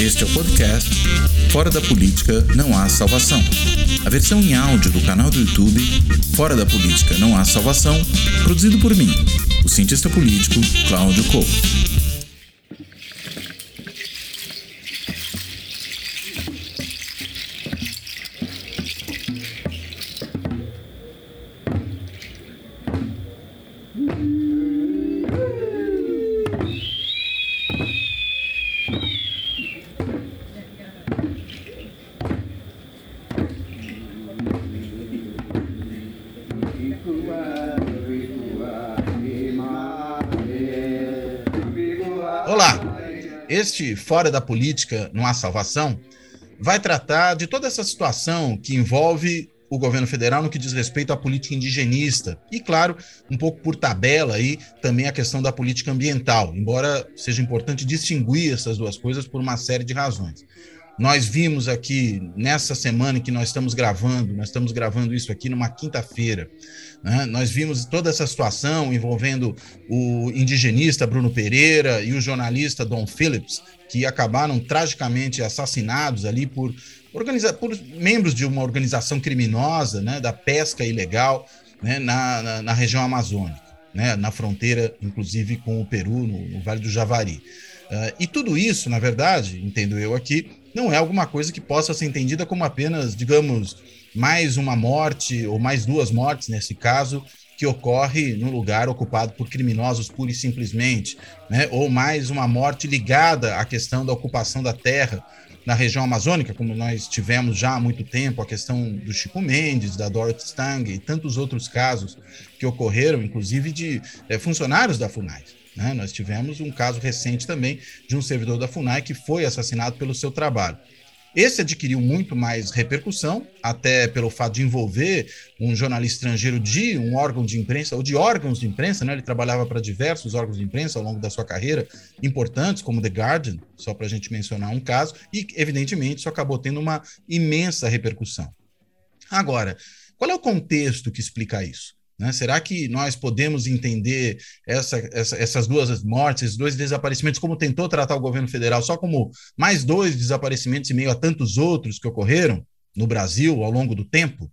Este é o podcast Fora da Política Não Há Salvação. A versão em áudio do canal do YouTube Fora da Política Não Há Salvação, produzido por mim, o cientista político Cláudio Couto. Este Fora da Política Não Há Salvação vai tratar de toda essa situação que envolve o governo federal no que diz respeito à política indigenista e, claro, um pouco por tabela aí também a questão da política ambiental, embora seja importante distinguir essas duas coisas por uma série de razões. Nós vimos aqui nessa semana em que nós estamos gravando, nós estamos gravando isso aqui numa quinta-feira, né? nós vimos toda essa situação envolvendo o indigenista Bruno Pereira e o jornalista Don Phillips, que acabaram tragicamente assassinados ali por, organiza por membros de uma organização criminosa né, da pesca ilegal né, na, na, na, região amazônica, né, na fronteira, inclusive, com o Peru, no, no Vale do Javari. Uh, e tudo isso, na verdade, entendo eu aqui, não é alguma coisa que possa ser entendida como apenas, digamos, mais uma morte ou mais duas mortes nesse caso que ocorre no lugar ocupado por criminosos pura e simplesmente, né? ou mais uma morte ligada à questão da ocupação da terra na região amazônica, como nós tivemos já há muito tempo, a questão do Chico Mendes, da Dorothy Stang e tantos outros casos que ocorreram, inclusive de é, funcionários da FUNAI. Né? Nós tivemos um caso recente também de um servidor da FUNAI que foi assassinado pelo seu trabalho. Esse adquiriu muito mais repercussão, até pelo fato de envolver um jornalista estrangeiro de um órgão de imprensa, ou de órgãos de imprensa, né? ele trabalhava para diversos órgãos de imprensa ao longo da sua carreira, importantes, como The Guardian, só para a gente mencionar um caso, e evidentemente isso acabou tendo uma imensa repercussão. Agora, qual é o contexto que explica isso? Né? Será que nós podemos entender essa, essa, essas duas mortes, esses dois desaparecimentos, como tentou tratar o governo federal, só como mais dois desaparecimentos em meio a tantos outros que ocorreram no Brasil ao longo do tempo?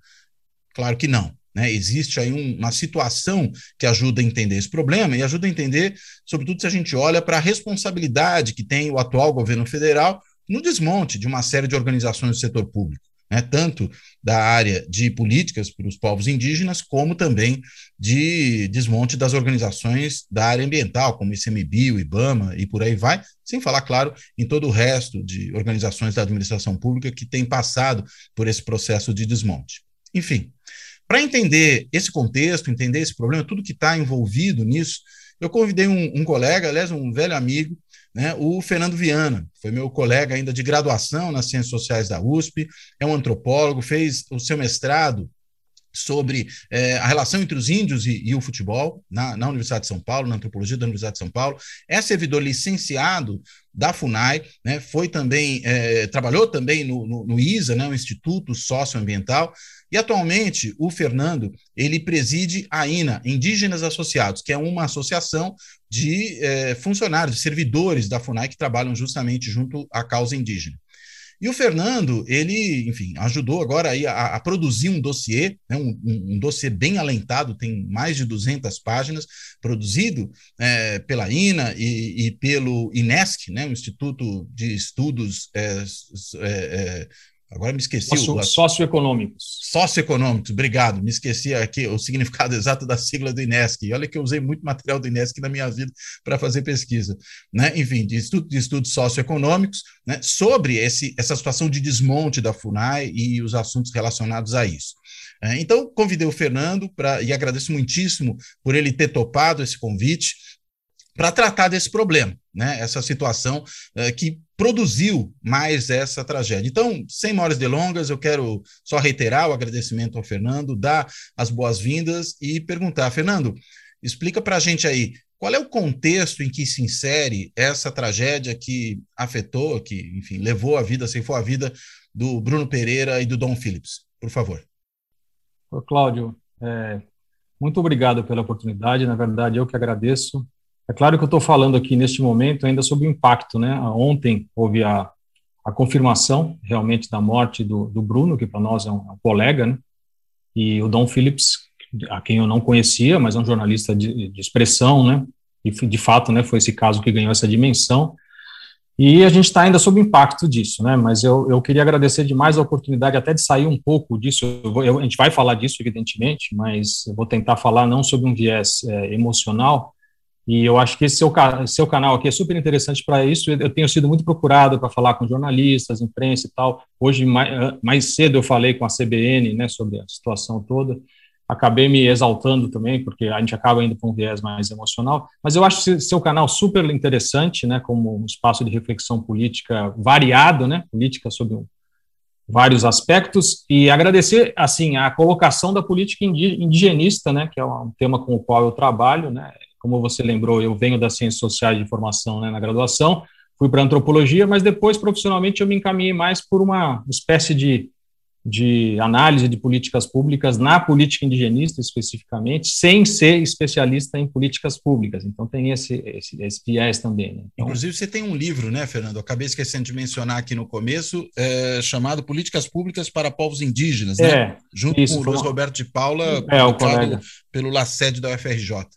Claro que não. Né? Existe aí um, uma situação que ajuda a entender esse problema e ajuda a entender, sobretudo se a gente olha para a responsabilidade que tem o atual governo federal no desmonte de uma série de organizações do setor público né, tanto da área de políticas para os povos indígenas, como também de desmonte das organizações da área ambiental, como ICMBio, IBAMA e por aí vai, sem falar, claro, em todo o resto de organizações da administração pública que têm passado por esse processo de desmonte. Enfim, para entender esse contexto, entender esse problema, tudo que está envolvido nisso, eu convidei um, um colega, aliás, um velho amigo, né, o Fernando Viana, foi meu colega ainda de graduação nas Ciências Sociais da USP, é um antropólogo, fez o seu mestrado sobre é, a relação entre os índios e, e o futebol na, na, Universidade de São Paulo, na antropologia da Universidade de São Paulo. É servidor licenciado da FUNAI, né, foi também, é, trabalhou também no, no, no ISA, né, o Instituto Socioambiental, e atualmente o Fernando ele preside a INA, Indígenas Associados, que é uma associação de é, funcionários, servidores da FUNAI que trabalham justamente junto à causa indígena. E o Fernando, ele, enfim, ajudou agora aí a, a produzir um dossiê, né, um, um, dossiê bem alentado, tem mais de 200 páginas, produzido é, pela INA e, e, pelo INESC, né, o Instituto de Estudos é, é, Agora me esqueci. Socio, o, socioeconômicos. Socioeconômicos, obrigado. Me esqueci aqui o significado exato da sigla do INESC. E olha que eu usei muito material do INESC na minha vida para fazer pesquisa. Né? Enfim, de, estudo, de estudos socioeconômicos né? sobre esse, essa situação de desmonte da FUNAI e os assuntos relacionados a isso. É, então, convidei o Fernando pra, e agradeço muitíssimo por ele ter topado esse convite para tratar desse problema, né? essa situação é, que produziu mais essa tragédia. Então, sem maiores delongas, eu quero só reiterar o agradecimento ao Fernando, dar as boas-vindas e perguntar, Fernando, explica para a gente aí qual é o contexto em que se insere essa tragédia que afetou, que, enfim, levou a vida, ceifou a vida do Bruno Pereira e do Dom Phillips. Por favor. Ô, Cláudio, é, muito obrigado pela oportunidade. Na verdade, eu que agradeço. É claro que eu estou falando aqui neste momento ainda sobre o impacto, né? Ontem houve a, a confirmação realmente da morte do, do Bruno, que para nós é um, é um, colega, né? E o Dom Phillips, a quem eu não conhecia, mas é um jornalista de, de expressão, né? E de fato, né, foi esse caso que ganhou essa dimensão. E a gente está ainda sob impacto disso, né? Mas eu, eu queria agradecer demais a oportunidade até de sair um pouco disso. Eu vou, eu, a gente vai falar disso, evidentemente, mas eu vou tentar falar não sobre um viés é, emocional. E eu acho que esse seu, seu canal aqui é super interessante para isso. Eu tenho sido muito procurado para falar com jornalistas, imprensa e tal. Hoje, mais, mais cedo, eu falei com a CBN né, sobre a situação toda acabei me exaltando também, porque a gente acaba indo para um viés mais emocional, mas eu acho seu canal super interessante, né, como um espaço de reflexão política variado, né, política sobre vários aspectos, e agradecer, assim, a colocação da política indigenista, né, que é um tema com o qual eu trabalho, né, como você lembrou, eu venho das ciências sociais de formação, né, na graduação, fui para antropologia, mas depois, profissionalmente, eu me encaminhei mais por uma espécie de de análise de políticas públicas na política indigenista especificamente, sem ser especialista em políticas públicas. Então tem esse, esse, esse viés também. Né? Então, Inclusive você tem um livro, né, Fernando? Eu acabei esquecendo de mencionar aqui no começo, é, chamado Políticas Públicas para Povos Indígenas, né? É, Junto isso, com o Luiz Roberto de Paula, é, o colega. pelo LACED da UFRJ.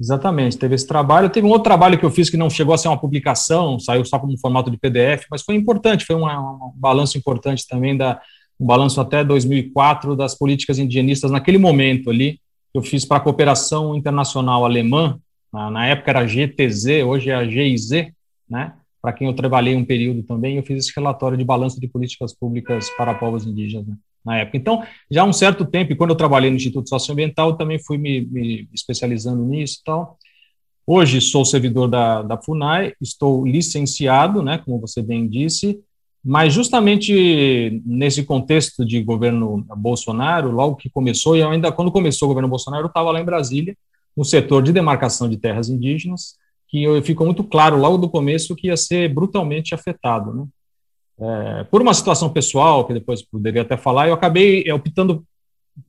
Exatamente, teve esse trabalho. Teve um outro trabalho que eu fiz que não chegou a ser uma publicação, saiu só como formato de PDF, mas foi importante, foi um, um balanço importante também da, um balanço até 2004 das políticas indigenistas naquele momento ali, que eu fiz para a cooperação internacional alemã, na, na, época era GTZ, hoje é a GIZ, né? Para quem eu trabalhei um período também, eu fiz esse relatório de balanço de políticas públicas para povos indígenas né, na época. Então, já há um certo tempo, e quando eu trabalhei no Instituto Socioambiental, eu também fui me, me especializando nisso e tal. Hoje sou servidor da, da FUNAI, estou licenciado, né, como você bem disse, mas justamente nesse contexto de governo Bolsonaro, logo que começou, e ainda quando começou o governo Bolsonaro, eu estava lá em Brasília, no setor de demarcação de terras indígenas, que ficou muito claro logo do começo que ia ser brutalmente afetado. Né? É, por uma situação pessoal, que depois poderia até falar, eu acabei optando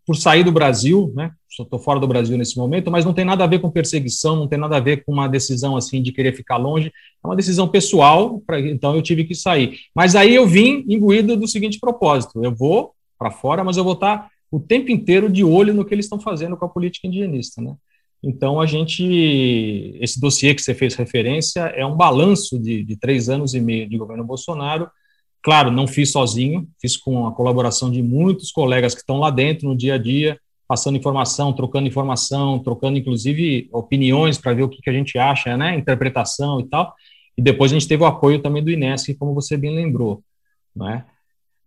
por sair do Brasil, né? Estou fora do Brasil nesse momento, mas não tem nada a ver com perseguição, não tem nada a ver com uma decisão assim de querer ficar longe. É uma decisão pessoal, pra, então eu tive que sair. Mas aí eu vim imbuído do seguinte propósito: eu vou para fora, mas eu vou estar o tempo inteiro de olho no que eles estão fazendo com a política indigenista, né? Então a gente, esse dossiê que você fez referência é um balanço de, de três anos e meio de governo Bolsonaro Claro, não fiz sozinho, fiz com a colaboração de muitos colegas que estão lá dentro no dia a dia, passando informação, trocando informação, trocando inclusive opiniões para ver o que, que a gente acha, né, interpretação e tal. E depois a gente teve o apoio também do Inesc, como você bem lembrou, né?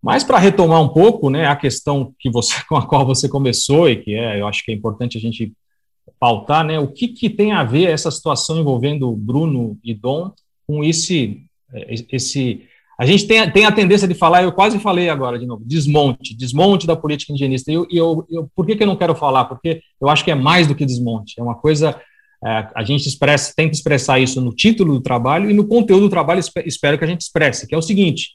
Mas para retomar um pouco, né, a questão que você com a qual você começou e que é, eu acho que é importante a gente pautar, né, o que, que tem a ver essa situação envolvendo Bruno e Dom com esse esse a gente tem, tem a tendência de falar, eu quase falei agora de novo, desmonte, desmonte da política indigenista. E eu, eu, eu, por que, que eu não quero falar? Porque eu acho que é mais do que desmonte. É uma coisa, é, a gente expressa, que expressar isso no título do trabalho e no conteúdo do trabalho espero que a gente expresse, que é o seguinte,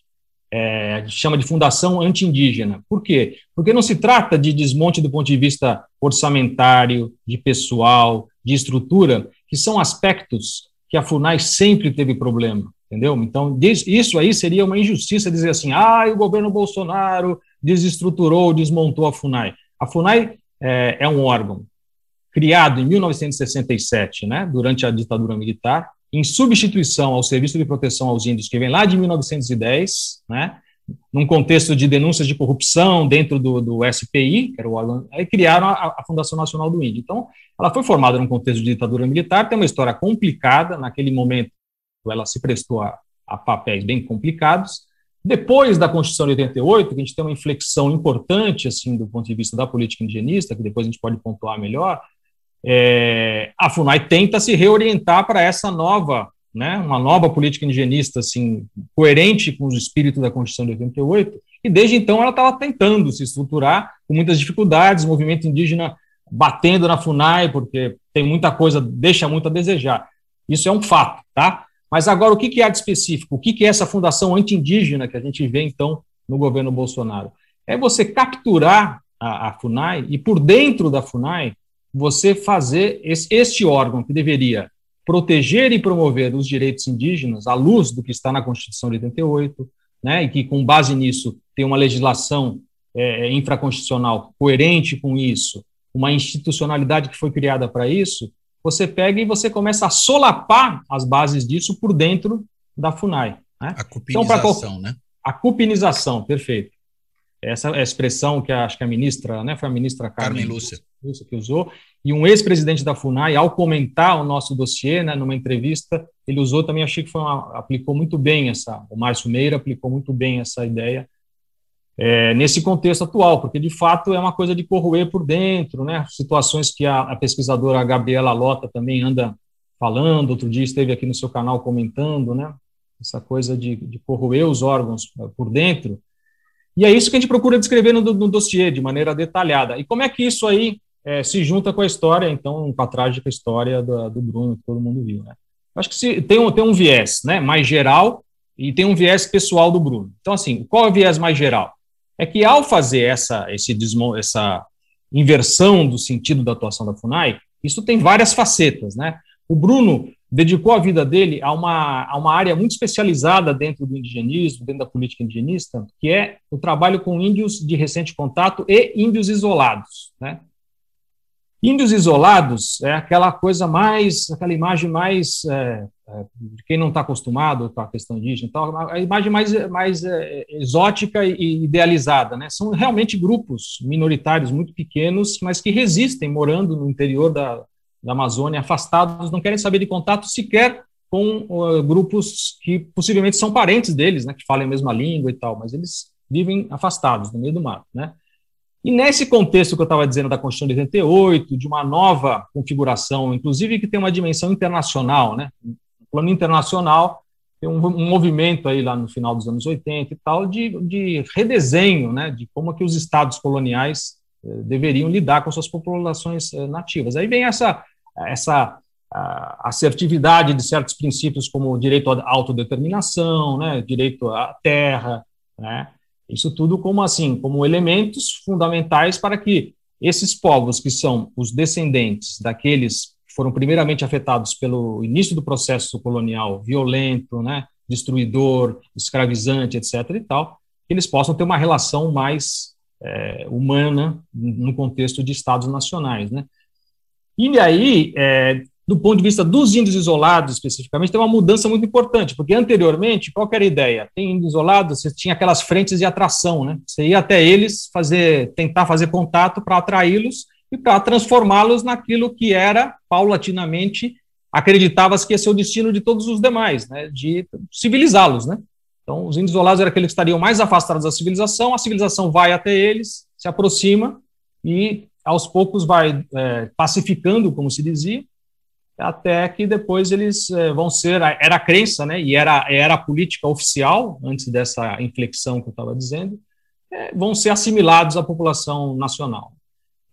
é, a gente chama de fundação anti-indígena. Por quê? Porque não se trata de desmonte do ponto de vista orçamentário, de pessoal, de estrutura, que são aspectos que a FUNAI sempre teve problema entendeu? Então, isso aí seria uma injustiça dizer assim, ah, o governo Bolsonaro desestruturou, desmontou a FUNAI. A FUNAI é, é um órgão criado em 1967, né, durante a ditadura militar, em substituição ao Serviço de Proteção aos Índios, que vem lá de 1910, né, num contexto de denúncias de corrupção dentro do, do SPI, que era o órgão, aí criaram a, a, Fundação Nacional do Índio. Então, ela foi formada num contexto de ditadura militar, tem uma história complicada, naquele momento ela se prestou a, a papéis bem complicados. Depois da Constituição de 88, que a gente tem uma inflexão importante assim do ponto de vista da política indigenista, que depois a gente pode pontuar melhor, é, a FUNAI tenta se reorientar para essa nova, né, uma nova política indigenista assim coerente com o espírito da Constituição de 88, e desde então ela estava tentando se estruturar com muitas dificuldades, o movimento indígena batendo na FUNAI, porque tem muita coisa, deixa muito a desejar. Isso é um fato, tá? Mas agora, o que é de específico? O que é essa fundação anti-indígena que a gente vê, então, no governo Bolsonaro? É você capturar a, a FUNAI e, por dentro da FUNAI, você fazer esse, este órgão que deveria proteger e promover os direitos indígenas à luz do que está na Constituição de 88, né, e que com base nisso tem uma legislação é, infraconstitucional coerente com isso, uma institucionalidade que foi criada para isso, você pega e você começa a solapar as bases disso por dentro da FUNAI. Né? A cupinização, então, né? A cupinização, perfeito. Essa é a expressão que a, acho que a ministra, né, foi a ministra Carmen, Carmen Lúcia. Lúcia que usou, e um ex-presidente da FUNAI, ao comentar o nosso dossiê, né, numa entrevista, ele usou também, achei que foi uma, aplicou muito bem essa, o Márcio Meira aplicou muito bem essa ideia é, nesse contexto atual, porque de fato é uma coisa de corroer por dentro, né, situações que a, a pesquisadora Gabriela Lota também anda falando, outro dia esteve aqui no seu canal comentando, né, essa coisa de, de corroer os órgãos eh, por dentro, e é isso que a gente procura descrever no, no dossiê, de maneira detalhada. E como é que isso aí é, se junta com a história, então, com a trágica história do, do Bruno, que todo mundo viu, né? Acho que se, tem, um, tem um viés né, mais geral e tem um viés pessoal do Bruno. Então, assim, qual é o viés mais geral? É que ao fazer essa, esse essa inversão do sentido da atuação da FUNAI, isso tem várias facetas, né? O Bruno dedicou a vida dele a uma, a uma área muito especializada dentro do indigenismo, dentro da política indigenista, que é o trabalho com índios de recente contato e índios isolados. Né? Índios isolados é aquela coisa mais, aquela imagem mais, é, quem não está acostumado com a questão indígena, então, a imagem mais, mais é, exótica e idealizada. Né? São realmente grupos minoritários muito pequenos, mas que resistem morando no interior da, da Amazônia, afastados, não querem saber de contato sequer com uh, grupos que possivelmente são parentes deles, né, que falam a mesma língua e tal, mas eles vivem afastados, no meio do mato, né? E nesse contexto que eu estava dizendo da Constituição de 88, de uma nova configuração, inclusive que tem uma dimensão internacional, né? No plano internacional, tem um, um, movimento aí lá no final dos anos 80 e tal, de, de redesenho, né? De como é que os estados coloniais eh, deveriam lidar com suas populações eh, nativas. Aí vem essa essa assertividade de certos princípios como o direito à autodeterminação, né, direito à terra, né, isso tudo como assim, como elementos fundamentais para que esses povos que são os descendentes daqueles que foram primeiramente afetados pelo início do processo colonial violento, né, destruidor, escravizante, etc. e tal, que eles possam ter uma relação mais é, humana no contexto de estados nacionais, né? E aí, é, do ponto de vista dos índios isolados, especificamente, tem uma mudança muito importante, porque anteriormente, qual era a ideia? Tem índios isolados, você tinha aquelas frentes de atração, né? Você ia até eles, fazer, tentar fazer contato para atraí-los e para transformá-los naquilo que era, paulatinamente, acreditava-se que ia ser o destino de todos os demais, né? De civilizá-los, né? Então, os índios isolados eram aqueles que estariam mais afastados da civilização, a civilização vai até eles, se aproxima e aos poucos vai é, pacificando, como se dizia, até que depois eles é, vão ser, era a crença, né, e era, era a política oficial, antes dessa inflexão que eu estava dizendo, é, vão ser assimilados à população nacional.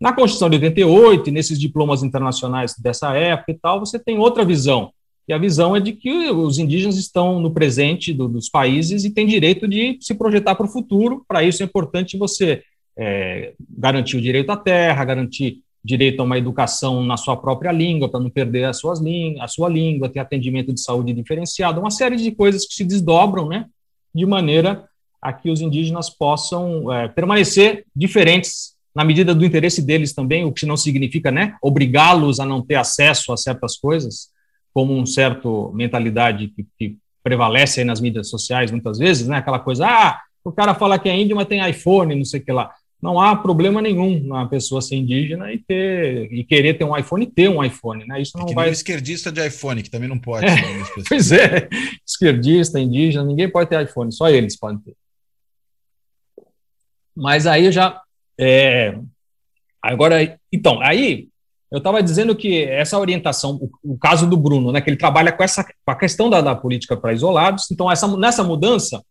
Na Constituição de 88, e nesses diplomas internacionais dessa época e tal, você tem outra visão, e a visão é de que os indígenas estão no presente do, dos países e têm direito de se projetar para o futuro, para isso é importante você é, garantir o direito à terra, garantir direito a uma educação na sua própria língua, para não perder as suas a sua língua, ter atendimento de saúde diferenciado, uma série de coisas que se desdobram, né, de maneira a que os indígenas possam é, permanecer diferentes na medida do interesse deles também, o que não significa, né, obrigá-los a não ter acesso a certas coisas, como um certo mentalidade que, que prevalece aí nas mídias sociais muitas vezes, né, aquela coisa, ah, o cara fala que é índio, mas tem iPhone, não sei o que lá não há problema nenhum na pessoa ser indígena e ter e querer ter um iPhone e ter um iPhone, né? Isso não é vai. esquerdista de iPhone que também não pode. É, pois é, esquerdista, indígena, ninguém pode ter iPhone, só eles podem ter. Mas aí já é, agora, então, aí eu estava dizendo que essa orientação, o, o, caso do Bruno, né, que ele trabalha com essa com a questão da, da política para isolados. Então, essa nessa mudança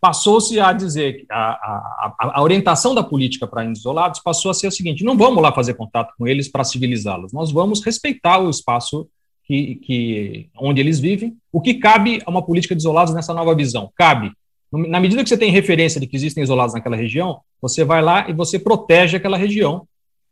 passou-se a dizer que a, a, a, orientação da política para isolados passou a ser o seguinte: não vamos lá fazer contato com eles para civilizá-los, nós vamos respeitar o espaço que, que, onde eles vivem. O que cabe a uma política de isolados nessa nova visão? Cabe, na medida que você tem referência de que existem isolados naquela região, você vai lá e você protege aquela região,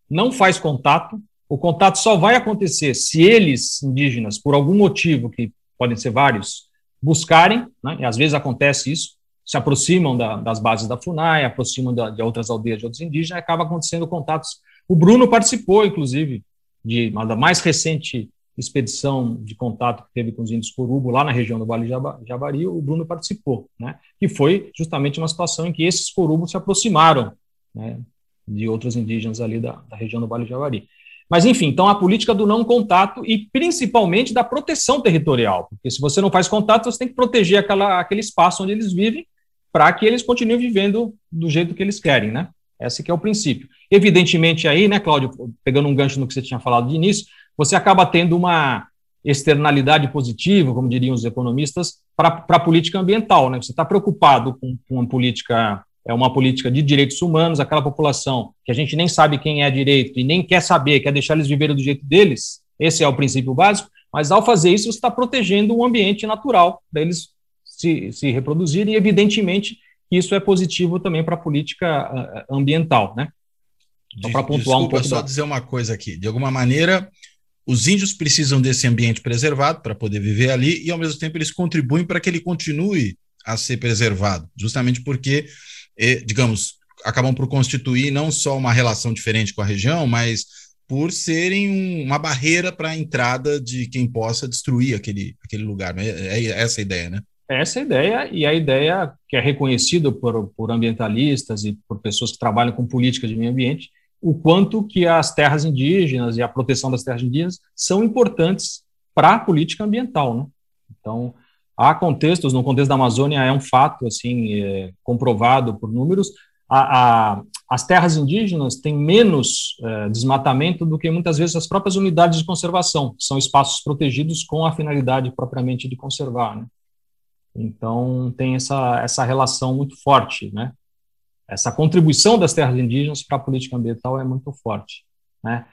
não faz contato. O contato só vai acontecer se eles, indígenas, por algum motivo, que podem ser vários, buscarem, né, e às vezes acontece isso, se aproximam da, das bases da FUNAI, aproximam da, de outras aldeias de outros indígenas, acaba acontecendo contatos. O Bruno participou, inclusive, de uma da mais recente expedição de contato que teve com os índios Corubo, lá na região do Vale Javari, o Bruno participou, né, que foi justamente uma situação em que esses Corubos se aproximaram né, de outros indígenas ali da, da região do Vale Javari. Mas, enfim, então a política do não contato e principalmente da proteção territorial, porque se você não faz contato, você tem que proteger aquela, aquele espaço onde eles vivem para que eles continuem vivendo do jeito que eles querem, né? Esse que é o princípio. Evidentemente aí, né, Cláudio, pegando um gancho no que você tinha falado de início, você acaba tendo uma externalidade positiva, como diriam os economistas, para a política ambiental, né? Você está preocupado com, com uma política é uma política de direitos humanos, aquela população que a gente nem sabe quem é direito e nem quer saber, quer deixar eles viverem do jeito deles, esse é o princípio básico, mas ao fazer isso, você está protegendo o ambiente natural deles se, se reproduzirem, e evidentemente isso é positivo também para a política ah, ah, ambiental, né? Então, para pontuar Desculpa, um pouco. só da... dizer uma coisa aqui. De alguma maneira, os índios precisam desse ambiente preservado para poder viver ali e, ao mesmo tempo, eles contribuem para que ele continue a ser preservado, justamente porque e, digamos, acabam por constituir não só uma relação diferente com a região, mas por serem um, uma barreira para a entrada de quem possa destruir aquele, aquele lugar. Né? É, é essa a ideia, né? Essa é a ideia, e a ideia que é reconhecida por, por ambientalistas e por pessoas que trabalham com política de meio ambiente, o quanto que as terras indígenas e a proteção das terras indígenas são importantes para a política ambiental. Né? Então, Há contextos, no contexto da Amazônia é um fato assim é, comprovado por números. A, a, as terras indígenas têm menos é, desmatamento do que muitas vezes as próprias unidades de conservação, que são espaços protegidos com a finalidade propriamente de conservar. Né? Então tem essa, essa relação muito forte, né? Essa contribuição das terras indígenas para a política ambiental é muito forte, né?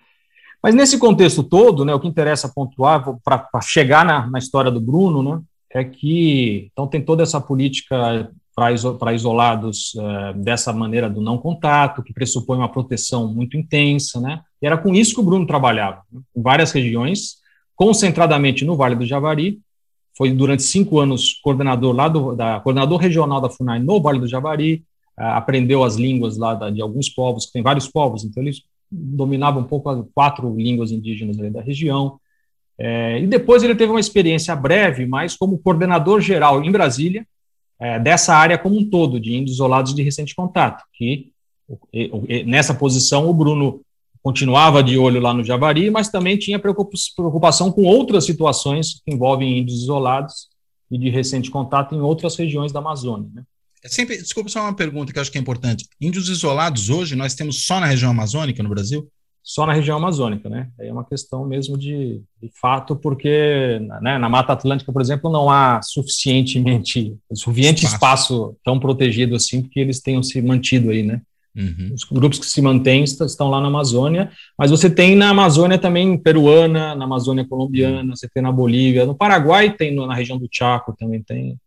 Mas nesse contexto todo, né, o que interessa pontuar, para chegar na, na história do Bruno, né, é que então tem toda essa política para isolados uh, dessa maneira do não contato, que pressupõe uma proteção muito intensa, né? E era com isso que o Bruno trabalhava, né? em várias regiões, concentradamente no Vale do Javari. Foi durante cinco anos coordenador lá do da, coordenador regional da Funai no Vale do Javari. Uh, aprendeu as línguas lá de alguns povos, que tem vários povos, então eles dominavam um pouco as quatro línguas indígenas da região. É, e depois ele teve uma experiência breve, mas como coordenador geral em Brasília, é, dessa área como um todo, de índios isolados de recente contato, que nessa posição o Bruno continuava de olho lá no Javari, mas também tinha preocupação com outras situações que envolvem índios isolados e de recente contato em outras regiões da Amazônia. Né? É sempre, desculpa só uma pergunta que eu acho que é importante. Índios isolados hoje nós temos só na região amazônica no Brasil? só na região amazônica, né? É uma questão mesmo de, de fato, porque né, na Mata Atlântica, por exemplo, não há suficientemente suficiente espaço. espaço tão protegido assim, porque eles tenham se mantido aí, né? Uhum. Os grupos que se mantêm estão lá na Amazônia, mas você tem na Amazônia também peruana, na Amazônia colombiana, uhum. você tem na Bolívia, no Paraguai tem na região do Chaco também tem.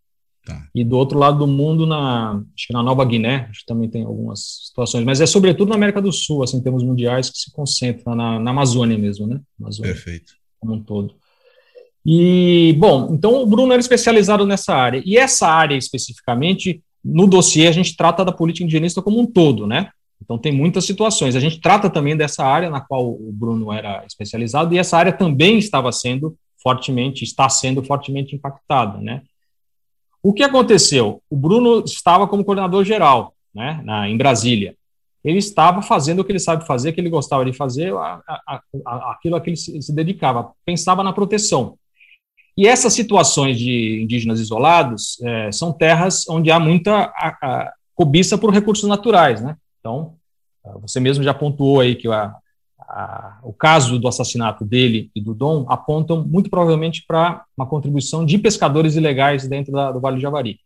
Tá. E do outro lado do mundo, na, acho que na Nova Guiné, acho que também tem algumas situações, mas é sobretudo na América do Sul, assim, em termos mundiais, que se concentra na, na Amazônia mesmo, né? Amazônia, Perfeito. Como um todo. E, bom, então o Bruno era especializado nessa área. E essa área especificamente, no dossiê, a gente trata da política indigenista como um todo, né? Então tem muitas situações. A gente trata também dessa área na qual o Bruno era especializado, e essa área também estava sendo fortemente, está sendo fortemente impactada, né? O que aconteceu? O Bruno estava como coordenador geral, né, na, em Brasília. Ele estava fazendo o que ele sabe fazer, que ele gostava de fazer, a, a, a, aquilo a que ele se, se dedicava, pensava na proteção. E essas situações de indígenas isolados é, são terras onde há muita cobiça por recursos naturais, né? Então, você mesmo já pontuou aí que a, a, o caso do assassinato dele e do Dom apontam muito provavelmente para uma contribuição de pescadores ilegais dentro da, do Vale do Javari.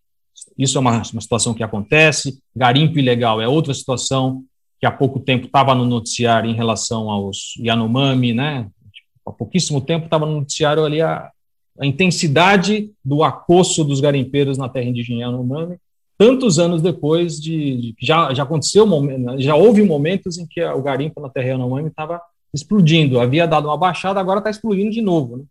Isso é uma, uma, situação que acontece. Garimpo ilegal é outra situação que há pouco tempo estava no noticiário em relação aos Yanomami, né? Há pouquíssimo tempo estava no noticiário ali a, a intensidade do acosso dos garimpeiros na terra indígena Yanomami tantos anos depois de, de já já aconteceu já houve momentos em que o garimpo na terra Yanomami estava explodindo, havia dado uma baixada, agora está explodindo de novo. Né?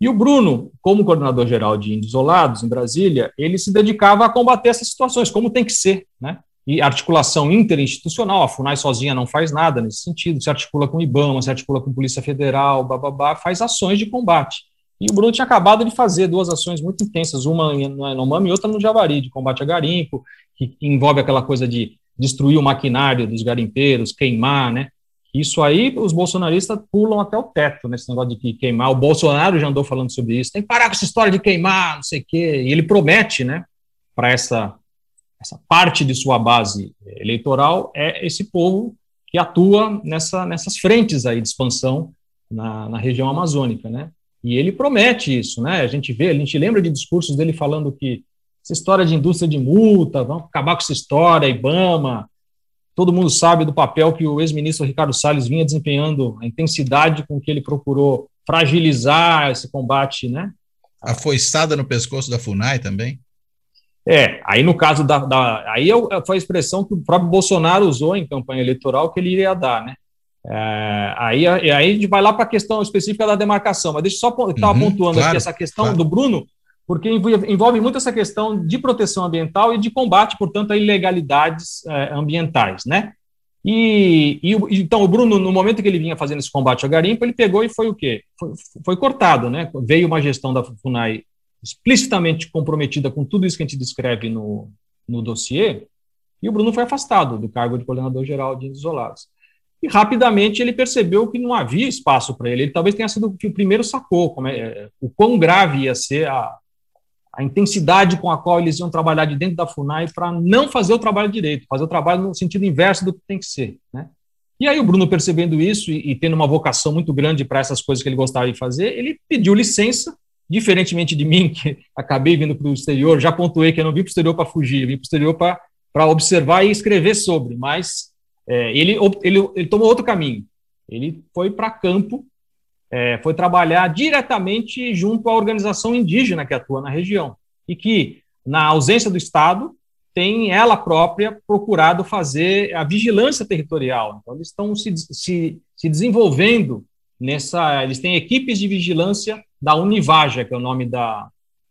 E o Bruno, como coordenador geral de Índios Isolados em Brasília, ele se dedicava a combater essas situações, como tem que ser, né? E articulação interinstitucional, a FUNAI sozinha não faz nada nesse sentido, se articula com o IBAMA, se articula com a Polícia Federal, bababá, faz ações de combate. E o Bruno tinha acabado de fazer duas ações muito intensas, uma no Yanomami e outra no Javari, de combate a garimpo, que envolve aquela coisa de destruir o maquinário dos garimpeiros, queimar, né? Isso aí, os bolsonaristas pulam até o teto nesse negócio de queimar. O Bolsonaro já andou falando sobre isso. Tem que parar com essa história de queimar, não sei o quê. E ele promete, né, para essa, essa parte de sua base eleitoral, é esse povo que atua nessa, nessas frentes aí de expansão na, na região amazônica, né? E ele promete isso, né? A gente vê, a gente lembra de discursos dele falando que essa história de indústria de multa, vamos acabar com essa história, IBAMA, Todo mundo sabe do papel que o ex-ministro Ricardo Salles vinha desempenhando, a intensidade com que ele procurou fragilizar esse combate, né? A foiçada no pescoço da FUNAI também? É, aí no caso da. da aí foi a expressão que o próprio Bolsonaro usou em campanha eleitoral que ele iria dar, né? É, aí, aí a gente vai lá para a questão específica da demarcação, mas deixa eu só estar uhum, pontuando claro, aqui essa questão claro. do Bruno, porque envolve muito essa questão de proteção ambiental e de combate, portanto, a ilegalidades é, ambientais, né? E, e, então o Bruno, no momento que ele vinha fazendo esse combate ao garimpo, ele pegou e foi o quê? Foi, foi cortado, né? Veio uma gestão da Funai explicitamente comprometida com tudo isso que a gente descreve no, no dossiê, e o Bruno foi afastado do cargo de coordenador geral de isolados. E rapidamente ele percebeu que não havia espaço para ele. Ele talvez tenha sido o primeiro sacou como é, o quão grave ia ser a, a intensidade com a qual eles iam trabalhar de dentro da FUNAI para não fazer o trabalho direito, fazer o trabalho no sentido inverso do que tem que ser. Né? E aí o Bruno, percebendo isso e, e tendo uma vocação muito grande para essas coisas que ele gostava de fazer, ele pediu licença, diferentemente de mim, que acabei vindo para o exterior, já pontuei que eu não vim para o exterior para fugir, vim para o exterior para observar e escrever sobre, mas é, ele, ele, ele tomou outro caminho. Ele foi para campo é, foi trabalhar diretamente junto à organização indígena que atua na região e que, na ausência do Estado, tem ela própria procurado fazer a vigilância territorial. Então, eles estão se, se, se desenvolvendo nessa. Eles têm equipes de vigilância da Univaja, que é o nome da,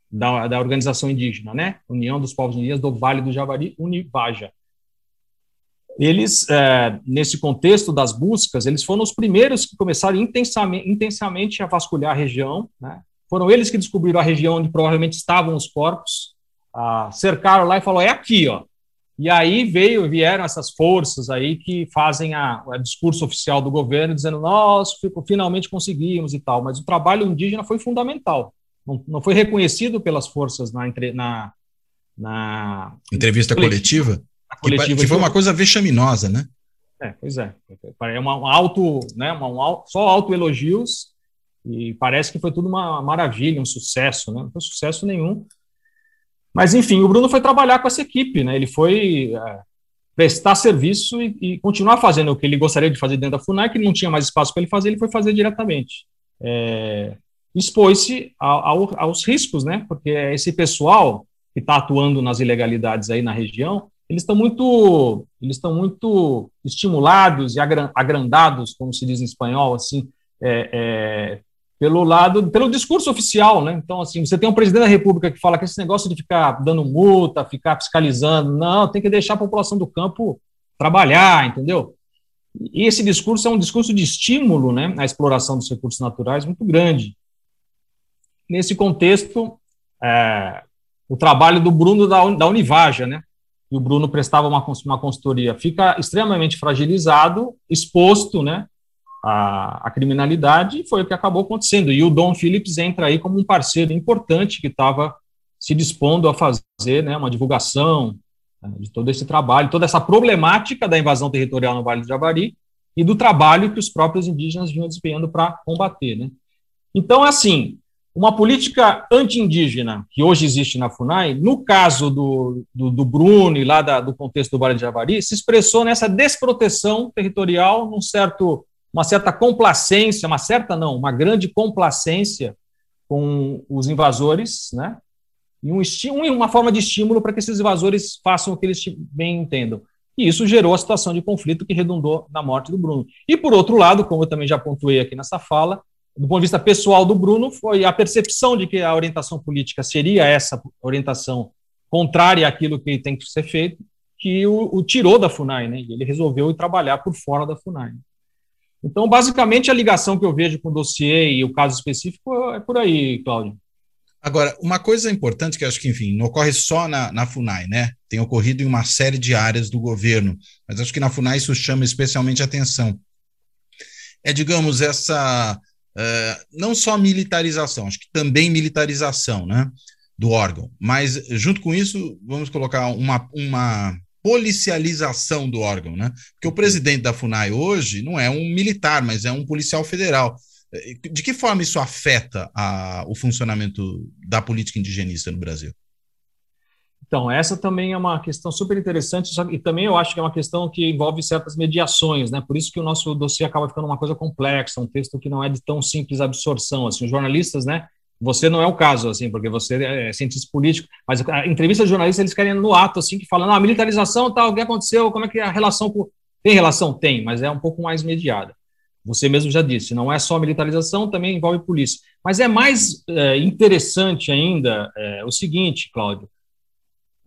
da, da organização indígena, né? União dos Povos Indígenas do Vale do Javari, Univaja eles, é, nesse contexto das buscas, eles foram os primeiros que começaram intensamente, intensamente a vasculhar a região. Né? Foram eles que descobriram a região onde provavelmente estavam os corpos, cercaram lá e falaram, é aqui, ó. E aí veio, vieram essas forças aí que fazem a, o discurso oficial do governo dizendo, nós finalmente conseguimos e tal, mas o trabalho indígena foi fundamental. Não, não foi reconhecido pelas forças na, na, na entrevista coletiva. coletiva? Que, que foi uma coisa vexaminosa, né? É, pois é. É uma, um auto, né, uma, um, só autoelogios e parece que foi tudo uma maravilha, um sucesso, né? Não foi sucesso nenhum. Mas, enfim, o Bruno foi trabalhar com essa equipe, né? Ele foi é, prestar serviço e, e, continuar fazendo o que ele gostaria de fazer dentro da FUNAI, que não tinha mais espaço para ele fazer, ele foi fazer diretamente. É, expôs-se ao, aos riscos, né? Porque esse pessoal que está atuando nas ilegalidades aí na região, eles estão muito, eles estão muito estimulados e agrandados, como se diz em espanhol, assim, é, é, pelo lado, pelo discurso oficial, né? Então, assim, você tem um presidente da República que fala que esse negócio de ficar dando multa, ficar fiscalizando, não, tem que deixar a população do campo trabalhar, entendeu? E esse discurso é um discurso de estímulo, né, à exploração dos recursos naturais muito grande. Nesse contexto, é, o trabalho do Bruno da, da Univaja, né, e o Bruno prestava uma, uma consultoria, fica extremamente fragilizado, exposto né, à, à criminalidade, e foi o que acabou acontecendo. E o Dom Phillips entra aí como um parceiro importante que estava se dispondo a fazer né, uma divulgação né, de todo esse trabalho, toda essa problemática da invasão territorial no Vale do Javari e do trabalho que os próprios indígenas vinham desempenhando para combater. Né. Então, assim, uma política anti-indígena que hoje existe na FUNAI, no caso do, do, do Bruno e lá da, do contexto do Vale de Javari, se expressou nessa desproteção territorial, num certo, uma certa complacência, uma certa não, uma grande complacência com os invasores, né? E um uma forma de estímulo para que esses invasores façam o que eles bem entendam. E isso gerou a situação de conflito que redundou na morte do Bruno. E, por outro lado, como eu também já pontuei aqui nessa fala, do ponto de vista pessoal do Bruno, foi a percepção de que a orientação política seria essa orientação contrária àquilo que tem que ser feito, que o, o tirou da FUNAI, né? Ele resolveu ir trabalhar por fora da FUNAI. Então, basicamente, a ligação que eu vejo com o dossiê e o caso específico é por aí, Cláudio. Agora, uma coisa importante que acho que, enfim, não ocorre só na, na FUNAI, né? Tem ocorrido em uma série de áreas do governo, mas acho que na FUNAI isso chama especialmente atenção. É, digamos, essa uh, não só militarização, acho que também militarização, né? Do órgão, mas junto com isso, vamos colocar uma, uma policialização do órgão, né? Porque o presidente da FUNAI hoje não é um militar, mas é um policial federal. De que forma isso afeta a, o funcionamento da política indigenista no Brasil? Então, essa também é uma questão super interessante, e também eu acho que é uma questão que envolve certas mediações, né? Por isso que o nosso dossiê acaba ficando uma coisa complexa, um texto que não é de tão simples absorção. Assim, os jornalistas, né? Você não é o caso, assim, porque você é cientista político, mas a entrevista de jornalistas eles querem no ato, assim, que falando, ah, militarização, tal, o que aconteceu, como é que é a relação com... Tem relação? Tem, mas é um pouco mais mediada. Você mesmo já disse, não é só militarização, também envolve polícia. Mas é mais é, interessante ainda é, o seguinte, Cláudio,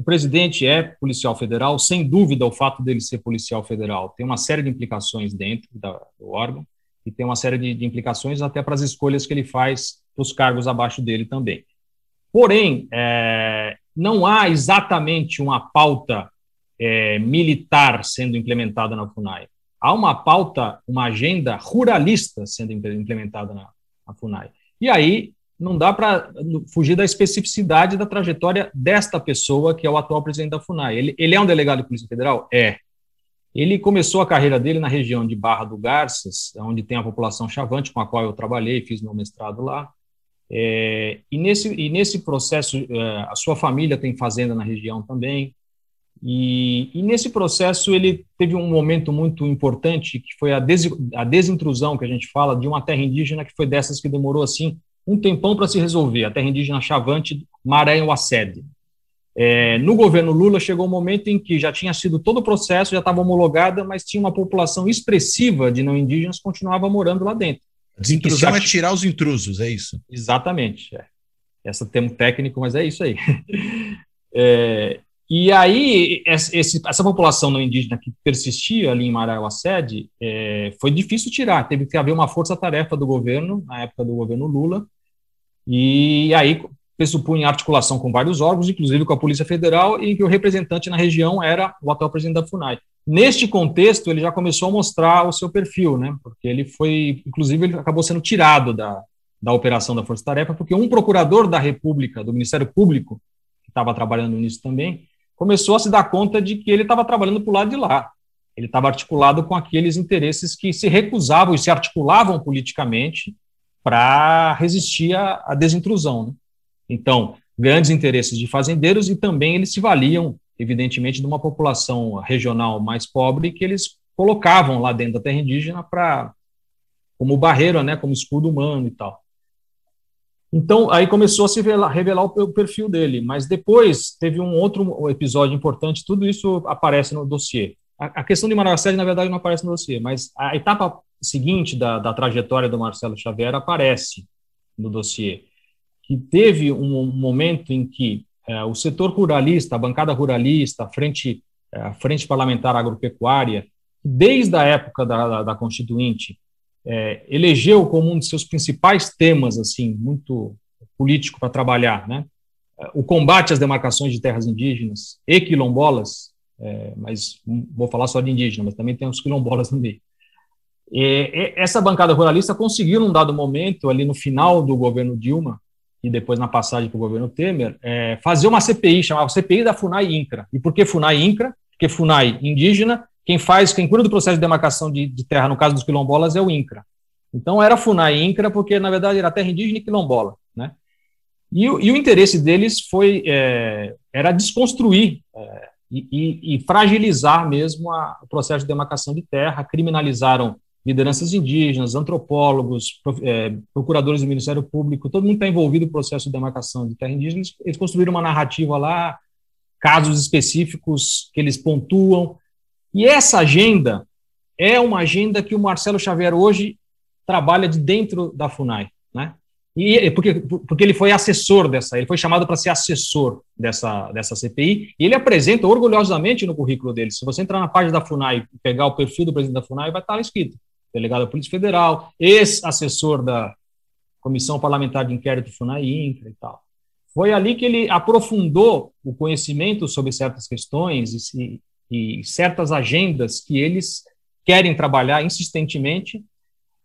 o presidente é policial federal, sem dúvida o fato dele ser policial federal tem uma série de implicações dentro da, do órgão e tem uma série de, de implicações até para as escolhas que ele faz para os cargos abaixo dele também. Porém, é, não há exatamente uma pauta é, militar sendo implementada na FUNAI há uma pauta, uma agenda ruralista sendo implementada na, na FUNAI. E aí não dá para fugir da especificidade da trajetória desta pessoa, que é o atual presidente da FUNAI. Ele, ele é um delegado de Polícia Federal? É. Ele começou a carreira dele na região de Barra do Garças, onde tem a população chavante, com a qual eu trabalhei, fiz meu mestrado lá. É, e, nesse, e nesse processo, é, a sua família tem fazenda na região também. E, e, nesse processo ele teve um momento muito importante, que foi a, des, a desintrusão, que a gente fala, de uma terra indígena que foi dessas que demorou, assim, um tempão para se resolver, a terra indígena Chavante Maré Wassed. É, no governo Lula chegou um momento em que já tinha sido todo o processo, já estava homologada, mas tinha uma população expressiva de não indígenas que continuava morando lá dentro. Desintrusão é tirar os intrusos, é isso? Exatamente. É. Essa termo técnico, mas é isso aí. É, e aí, esse, essa população não indígena que persistia ali em Maraiuá-Sede, é, foi difícil tirar, teve que haver uma força-tarefa do governo, na época do governo Lula, e aí pressupunha articulação com vários órgãos, inclusive com a Polícia Federal, e que o representante na região era o atual presidente da FUNAI. Neste contexto, ele já começou a mostrar o seu perfil, né, porque ele foi, inclusive, ele acabou sendo tirado da, da operação da Força Tarefa, porque um procurador da República, do Ministério Público, que estava trabalhando nisso também, começou a se dar conta de que ele estava trabalhando para o lado de lá. Ele estava articulado com aqueles interesses que se recusavam e se articulavam politicamente para resistir à, à desintrusão. Né? Então, grandes interesses de fazendeiros e também eles se valiam, evidentemente, de uma população regional mais pobre que eles colocavam lá dentro da terra indígena para como barreira, né, como escudo humano e tal. Então, aí começou a se revelar, revelar, o perfil dele, mas depois teve um outro episódio importante, tudo isso aparece no dossiê. A, questão de Manoel Sérgio, na verdade, não aparece no dossiê, mas a etapa seguinte da, da trajetória do Marcelo Xavier aparece no dossiê, que teve um momento em que é, o setor ruralista, a bancada ruralista, a frente, é, a frente parlamentar agropecuária, desde a época da, da, da Constituinte, é, elegeu como um de seus principais temas, assim, muito político para trabalhar, né? O combate às demarcações de terras indígenas e quilombolas, é, mas vou falar só de indígena, mas também tem os quilombolas no meio. E, essa bancada ruralista conseguiu, num dado momento, ali no final do governo Dilma, e depois na passagem para o governo Temer, é, fazer uma CPI, chamava CPI da FUNAI INCRA. E por que FUNAI INCRA? Porque FUNAI indígena quem faz, quem cuida do processo de demarcação de, de terra, no caso dos quilombolas, é o INCRA. Então era FUNAI INCRA, porque na verdade era terra indígena e quilombola. Né? E, e o interesse deles foi é, era desconstruir é, e, e, fragilizar mesmo a, o processo de demarcação de terra, criminalizaram lideranças indígenas, antropólogos, é, procuradores do Ministério Público, todo mundo está envolvido no processo de demarcação de terra indígena, eles construíram uma narrativa lá, casos específicos que eles pontuam, e essa agenda é uma agenda que o Marcelo Xavier hoje trabalha de dentro da FUNAI? E porque, porque ele foi assessor dessa, ele foi chamado para ser assessor dessa, dessa CPI, e ele apresenta orgulhosamente no currículo dele. Se você entrar na página da FUNAI e pegar o perfil do presidente da FUNAI, vai estar lá escrito: delegado da Polícia Federal, ex-assessor da Comissão Parlamentar de Inquérito FUNAI-INCRA e tal. Foi ali que ele aprofundou o conhecimento sobre certas questões e, e certas agendas que eles querem trabalhar insistentemente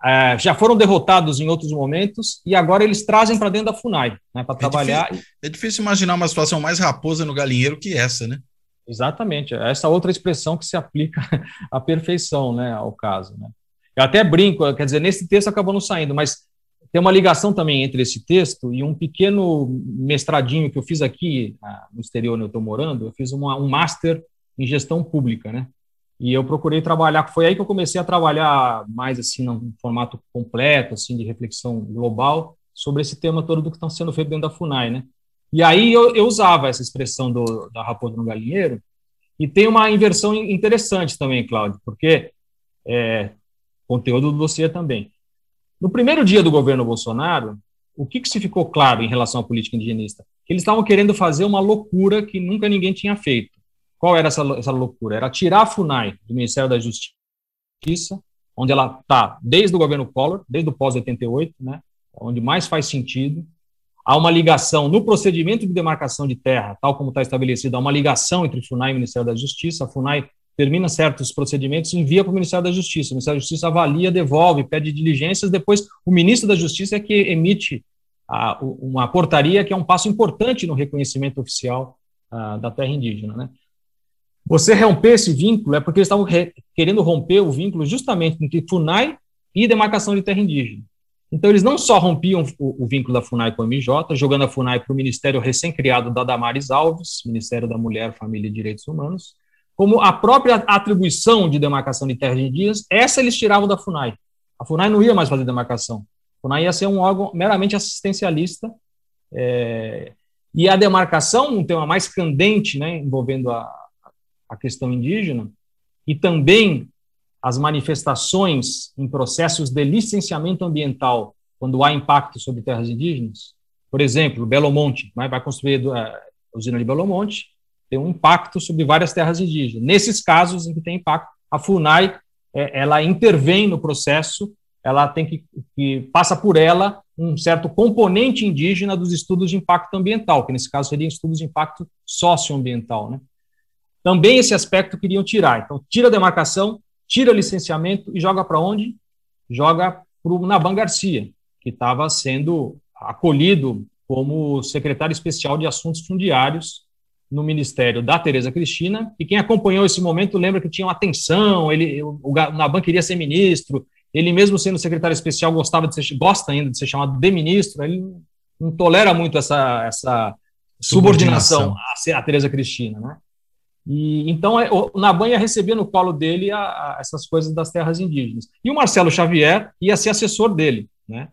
é, já foram derrotados em outros momentos e agora eles trazem para dentro da FUNAI né, para é trabalhar. Difícil, é difícil imaginar uma situação mais raposa no galinheiro que essa, né? Exatamente, essa outra expressão que se aplica à perfeição né, ao caso. Né? Eu até brinco, quer dizer, nesse texto acabou não saindo, mas tem uma ligação também entre esse texto e um pequeno mestradinho que eu fiz aqui ah, no exterior onde eu estou morando, eu fiz uma, um master em gestão pública, né? E eu procurei trabalhar, foi aí que eu comecei a trabalhar mais assim, num formato completo, assim, de reflexão global sobre esse tema todo do que está sendo feito dentro da FUNAI, né? E aí eu, eu usava essa expressão do, da raposa no galinheiro, e tem uma inversão interessante também, Cláudio, porque é, conteúdo do dossiê também. No primeiro dia do governo Bolsonaro, o que, que se ficou claro em relação à política indigenista? Que eles estavam querendo fazer uma loucura que nunca ninguém tinha feito. Qual era essa, essa loucura? Era tirar a FUNAI do Ministério da Justiça, onde ela está desde o governo Collor, desde o pós-88, né, onde mais faz sentido. Há uma ligação no procedimento de demarcação de terra, tal como está estabelecido, há uma ligação entre FUNAI e Ministério da Justiça. A FUNAI termina certos procedimentos e envia para o Ministério da Justiça. O Ministério da Justiça avalia, devolve, pede diligências, depois o ministro da Justiça é que emite a, uma portaria que é um passo importante no reconhecimento oficial a, ah, da terra indígena. Né? Você romper esse vínculo é porque eles estavam querendo romper o vínculo justamente entre FUNAI e demarcação de terra indígena. Então, eles não só rompiam o, o vínculo da FUNAI com a MJ, jogando a FUNAI para o ministério recém-criado da Damares Alves, Ministério da Mulher, Família e Direitos Humanos, como a própria atribuição de demarcação de terras indígenas, essa eles tiravam da FUNAI. A FUNAI não ia mais fazer demarcação. A FUNAI ia ser um órgão meramente assistencialista, é, e a demarcação, um tema mais candente, né, envolvendo a, a questão indígena e também as manifestações em processos de licenciamento ambiental quando há impacto sobre terras indígenas. Por exemplo, Belo Monte, né, vai construir a é, usina de Belo Monte, tem um impacto sobre várias terras indígenas. Nesses casos em que tem impacto, a FUNAI é, ela intervém no processo, ela tem que, que passa por ela um certo componente indígena dos estudos de impacto ambiental, que nesse caso seriam estudos de impacto socioambiental, né? Também esse aspecto queriam tirar. Então, tira a demarcação, tira o licenciamento e joga para onde? Joga para o Naban Garcia, que estava sendo acolhido como secretário especial de assuntos fundiários no ministério da Tereza Cristina. E quem acompanhou esse momento lembra que tinha uma tensão, ele, o Naban queria ser ministro, ele mesmo sendo secretário especial gostava de ser, gosta ainda de ser chamado de ministro, ele não tolera muito essa, essa subordinação, subordinação. à Tereza Cristina, né? E, então, é, o Naban ia receber no colo dele a, a essas coisas das terras indígenas. E o Marcelo Xavier ia ser assessor dele. Né?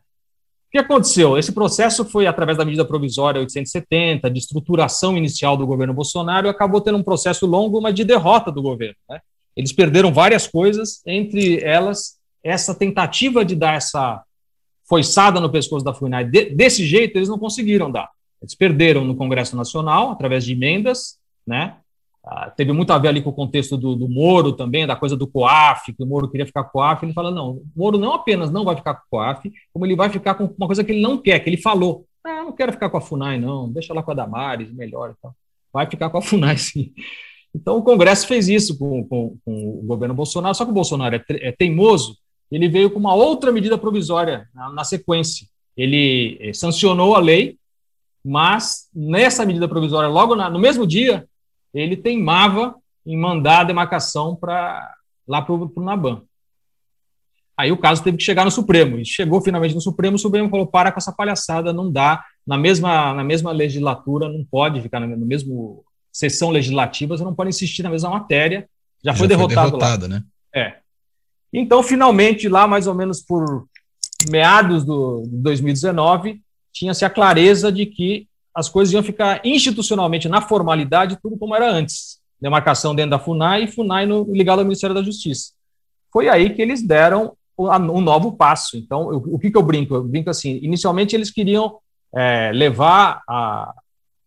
O que aconteceu? Esse processo foi através da medida provisória 870, de estruturação inicial do governo Bolsonaro, acabou tendo um processo longo, mas de derrota do governo. Né? Eles perderam várias coisas, entre elas essa tentativa de dar essa foiçada no pescoço da FUNAI. De, desse jeito, eles não conseguiram dar. Eles perderam no Congresso Nacional, através de emendas, né? Ah, teve muito a ver ali com o contexto do, do, Moro também, da coisa do COAF, que o Moro queria ficar com o COAF, ele fala, não, o Moro não apenas não vai ficar com o COAF, como ele vai ficar com uma coisa que ele não quer, que ele falou, ah, não quero ficar com a FUNAI não, deixa lá com a Damares, melhor e tal. Vai ficar com a FUNAI sim. Então o Congresso fez isso com, com, com o governo Bolsonaro, só que o Bolsonaro é, é, teimoso, ele veio com uma outra medida provisória na, na sequência. Ele eh, sancionou a lei, mas nessa medida provisória, logo na, no mesmo dia, ele teimava em mandar a demarcação para lá para o Naban. Aí o caso teve que chegar no Supremo, e chegou finalmente no Supremo, o Supremo falou, para com essa palhaçada, não dá, na mesma, na mesma legislatura, não pode ficar na, no mesmo sessão legislativa, você não pode insistir na mesma matéria, já, já foi derrotado foi derrotado, lá. né? É. Então, finalmente, lá mais ou menos por meados do, de 2019, tinha-se a clareza de que as coisas iam ficar institucionalmente na formalidade, tudo como era antes. Demarcação dentro da FUNAI e FUNAI no, ligado ao Ministério da Justiça. Foi aí que eles deram um novo passo. Então, o, o que, que eu brinco? Eu brinco assim, inicialmente eles queriam é, levar, a,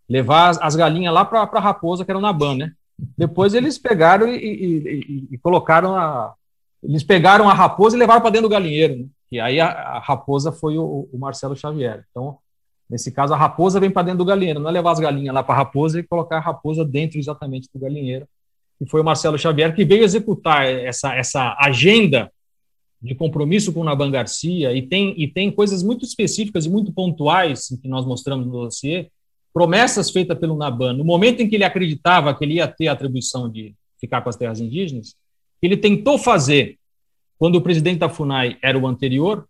levar as, as galinhas lá para a raposa, que era o Naban, né? Depois eles pegaram e, e, e, e, colocaram a... Eles pegaram a raposa e levaram para dentro do galinheiro, né? E aí a, a raposa foi o, o, Marcelo Xavier. Então, nesse caso, a raposa vem para dentro do galinheiro, não é levar as galinhas lá para a raposa e colocar a raposa dentro exatamente do galinheiro. E foi o Marcelo Xavier que veio executar essa, essa agenda de compromisso com o Naban Garcia, e tem, e tem coisas muito específicas e muito pontuais que nós mostramos no dossiê, promessas feitas pelo Naban, no momento em que ele acreditava que ele ia ter a atribuição de ficar com as terras indígenas, ele tentou fazer quando o presidente da FUNAI era o anterior,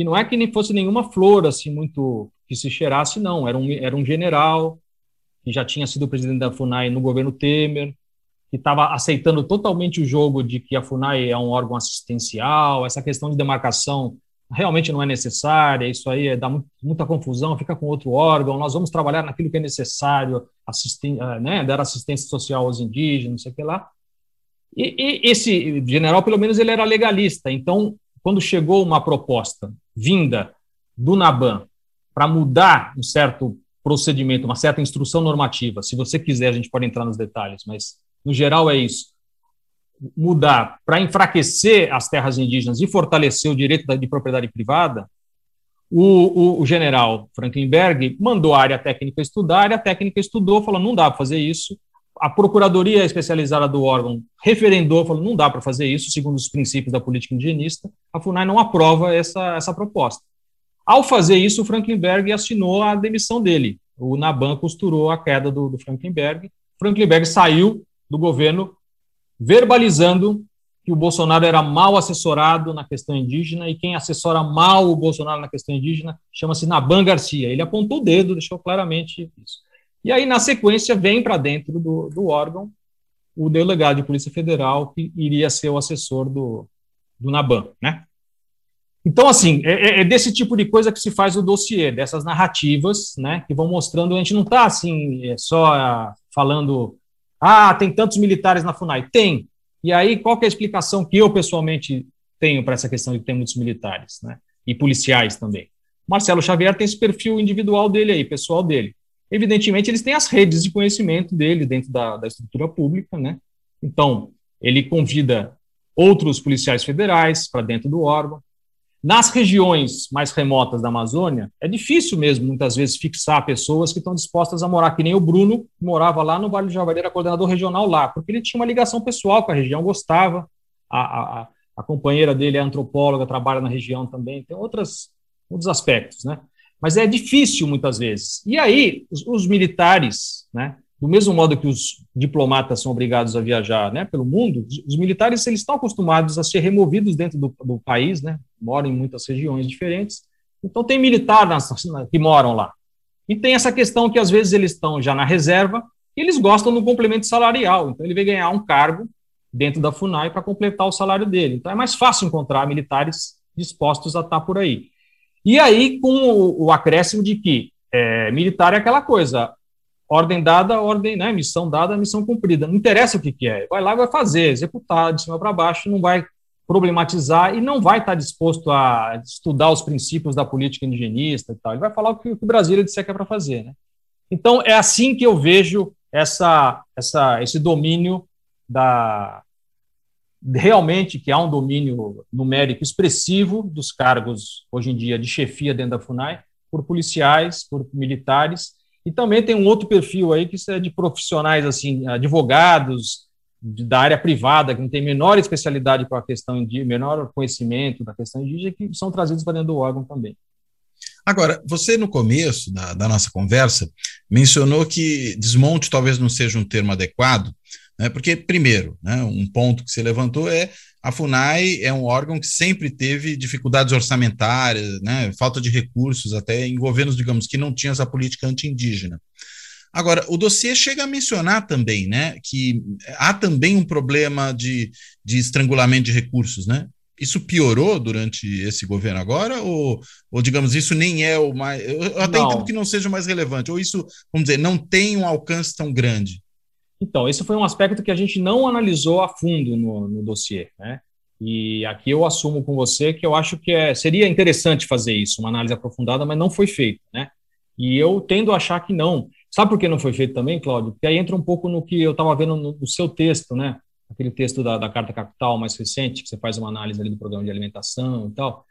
que não é que nem fosse nenhuma flor assim muito que se cheirasse, não, era um, era um general que já tinha sido presidente da FUNAI no governo Temer, que estava aceitando totalmente o jogo de que a FUNAI é um órgão assistencial, essa questão de demarcação realmente não é necessária, isso aí dá muita confusão, fica com outro órgão, nós vamos trabalhar naquilo que é necessário, assisten eh, né, dar assistência social aos indígenas, não sei o que lá. E, e esse general, pelo menos, ele era legalista, então, quando chegou uma proposta vinda do NABAN para mudar um certo procedimento, uma certa instrução normativa, se você quiser, a gente pode entrar nos detalhes, mas no geral é isso, mudar para enfraquecer as terras indígenas e fortalecer o direito de propriedade privada, o, o, o, general Frankenberg mandou a área técnica estudar, a área técnica estudou, falou, não dá para fazer isso. A procuradoria especializada do órgão referendou, falou, não dá para fazer isso, segundo os princípios da política indigenista. A FUNAI não aprova essa, essa proposta. Ao fazer isso, o Frankenberg assinou a demissão dele. O Naban costurou a queda do, do Frankenberg. Frankenberg saiu do governo, verbalizando que o Bolsonaro era mal assessorado na questão indígena e quem assessora mal o Bolsonaro na questão indígena chama-se Naban Garcia. Ele apontou o dedo, deixou claramente isso. E aí, na sequência, vem para dentro do, do, órgão o delegado de Polícia Federal, que iria ser o assessor do, do Naban, né? Então, assim, é, é, é desse tipo de coisa que se faz o dossiê, dessas narrativas, né, que vão mostrando, a gente não está, assim, é, só falando ah, tem tantos militares na FUNAI. Tem. E aí, qual é a explicação que eu pessoalmente tenho para essa questão de ter muitos militares, né? E policiais também. Marcelo Xavier tem esse perfil individual dele aí, pessoal dele. Evidentemente, eles têm as redes de conhecimento dele dentro da, da estrutura pública, né? Então, ele convida outros policiais federais para dentro do órgão, nas regiões mais remotas da Amazônia, é difícil mesmo, muitas vezes, fixar pessoas que estão dispostas a morar, que nem o Bruno, que morava lá no Vale do Javari, era coordenador regional lá, porque ele tinha uma ligação pessoal com a região, gostava, a, a, a companheira dele é antropóloga, trabalha na região também, tem outras, outros aspectos, né? Mas é difícil muitas vezes. E aí, os, os militares, né, do mesmo modo que os diplomatas são obrigados a viajar né, pelo mundo, os militares eles estão acostumados a ser removidos dentro do, do país, né, moram em muitas regiões diferentes. Então, tem militar nas, que moram lá. E tem essa questão que, às vezes, eles estão já na reserva e eles gostam do complemento salarial. Então, ele vai ganhar um cargo dentro da FUNAI para completar o salário dele. Então, é mais fácil encontrar militares dispostos a estar por aí. E aí, com o, o acréscimo de que é, militar é aquela coisa, ordem dada, ordem, né, missão dada, missão cumprida. Não interessa o que, que é, vai lá vai fazer, executar de cima para baixo, não vai problematizar e não vai estar disposto a estudar os princípios da política indigenista e tal. Ele vai falar o que, o que o Brasil disser que é para fazer. Né? Então, é assim que eu vejo essa, essa, esse domínio da. Realmente que há um domínio numérico expressivo dos cargos, hoje em dia, de chefia dentro da FUNAI, por policiais, por militares, e também tem um outro perfil aí que é de profissionais, assim, advogados da área privada, que não tem menor especialidade para a questão de menor conhecimento da questão indígena, que são trazidos para dentro do órgão também. Agora, você no começo da, da nossa conversa mencionou que desmonte talvez não seja um termo adequado, né, porque, primeiro, né, um ponto que você levantou é a FUNAI é um órgão que sempre teve dificuldades orçamentárias, né, falta de recursos, até em governos, digamos, que não tinham essa política anti-indígena. Agora, o dossiê chega a mencionar também, né, que há também um problema de, de estrangulamento de recursos, né? Isso piorou durante esse governo agora? Ou, ou digamos, isso nem é o mais. Eu até não. entendo que não seja o mais relevante, ou isso, vamos dizer, não tem um alcance tão grande? Então, esse foi um aspecto que a gente não analisou a fundo no, no dossiê. Né? E aqui eu assumo com você que eu acho que é, seria interessante fazer isso, uma análise aprofundada, mas não foi feito, né? E eu tendo a achar que não. Sabe por que não foi feito também, Cláudio? Porque aí entra um pouco no que eu estava vendo no, no, seu texto, né? Aquele texto da, da, Carta Capital mais recente, que você faz uma análise ali do programa de alimentação e tal.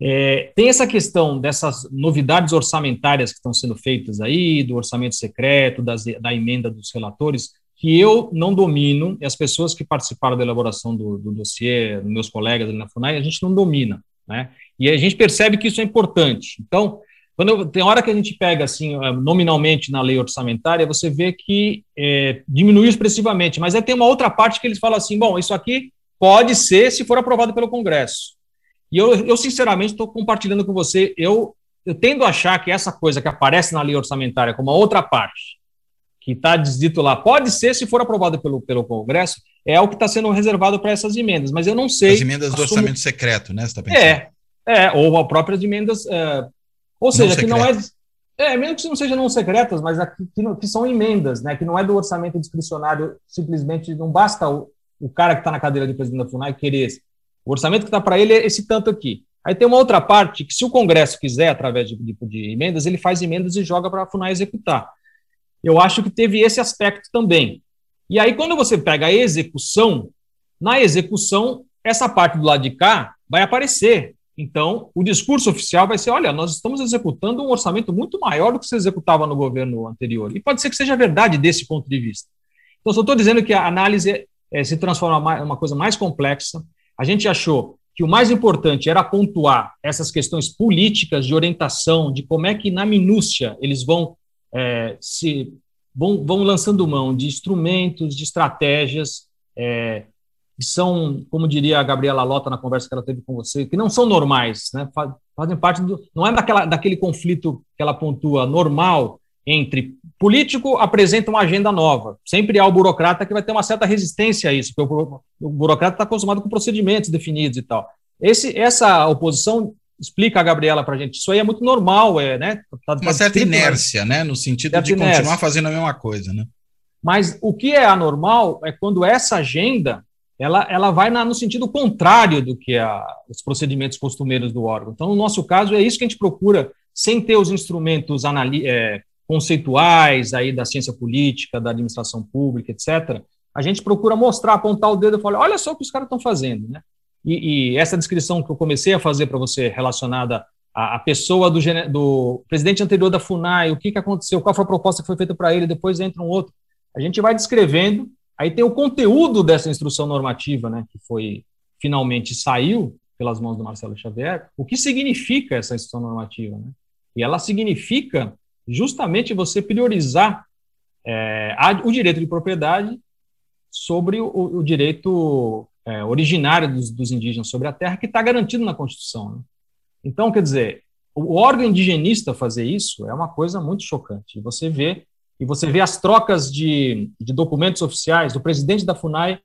É, tem essa questão dessas novidades orçamentárias que estão sendo feitas aí, do orçamento secreto, das, da emenda dos relatores, que eu não domino, e as pessoas que participaram da elaboração do, do dossiê, meus colegas ali na FUNAI, a gente não domina, né? E a gente percebe que isso é importante. Então, quando eu, tem hora que a gente pega assim eh, nominalmente na lei orçamentária, você vê que é, diminuiu expressivamente, mas aí tem uma outra parte que eles falam assim, bom, isso aqui pode ser se for aprovado pelo Congresso. E eu, eu sinceramente, estou compartilhando com você. Eu, eu tendo a achar que essa coisa que aparece na lei orçamentária como uma outra parte, que está dito lá, pode ser, se for aprovado pelo, pelo Congresso, é o que está sendo reservado para essas emendas. Mas eu não sei. As emendas do assumo... orçamento secreto, né? Você tá pensando? É, é, ou as próprias emendas. É, ou seja, não que não é. É, mesmo que não sejam não secretas, mas aqui, que, que, são emendas, né? Que não é do orçamento discricionário, simplesmente não basta o, o cara que está na cadeira de presidente da FUNAI querer o orçamento que está para ele é esse tanto aqui. Aí tem uma outra parte que, se o Congresso quiser, através de, de, de emendas, ele faz emendas e joga para a FUNAI executar. Eu acho que teve esse aspecto também. E aí, quando você pega a execução, na execução, essa parte do lado de cá vai aparecer. Então, o discurso oficial vai ser: olha, nós estamos executando um orçamento muito maior do que se executava no governo anterior. E pode ser que seja verdade desse ponto de vista. Então, só estou dizendo que a análise é, se transforma em uma coisa mais complexa. A gente achou que o mais importante era pontuar essas questões políticas de orientação, de como é que na minúcia eles vão é, se vão, vão lançando mão de instrumentos, de estratégias é, que são, como diria a Gabriela Lota na conversa que ela teve com você, que não são normais, né? fazem parte do, não é daquela, daquele conflito que ela pontua normal entre político apresenta uma agenda nova. Sempre há o burocrata que vai ter uma certa resistência a isso, porque o, burocrata está acostumado com procedimentos definidos e tal. Esse, essa oposição explica a Gabriela para a gente. Isso aí é muito normal, é, né? Tá, tá uma certa inércia, né? No sentido de inércia. continuar fazendo a mesma coisa, né? Mas o que é anormal é quando essa agenda ela, ela vai na, no sentido contrário do que a, os procedimentos costumeiros do órgão. Então, no nosso caso, é isso que a gente procura, sem ter os instrumentos anali é, conceituais aí da ciência política, da administração pública, etc., a gente procura mostrar, apontar o dedo e falar, olha só o que os caras estão fazendo, né? E, e, essa descrição que eu comecei a fazer para você relacionada à, à pessoa do, do, presidente anterior da FUNAI, o que, que aconteceu, qual foi a proposta que foi feita para ele, depois entra um outro. A gente vai descrevendo, aí tem o conteúdo dessa instrução normativa, né, que foi finalmente saiu pelas mãos do Marcelo Xavier, o que significa essa instrução normativa, né? E ela significa justamente você priorizar é, a, o direito de propriedade sobre o, o direito é, originário dos, dos, indígenas sobre a terra, que está garantido na Constituição. Né? Então, quer dizer, o órgão indigenista fazer isso é uma coisa muito chocante. Você vê e você vê as trocas de, de documentos oficiais do presidente da FUNAI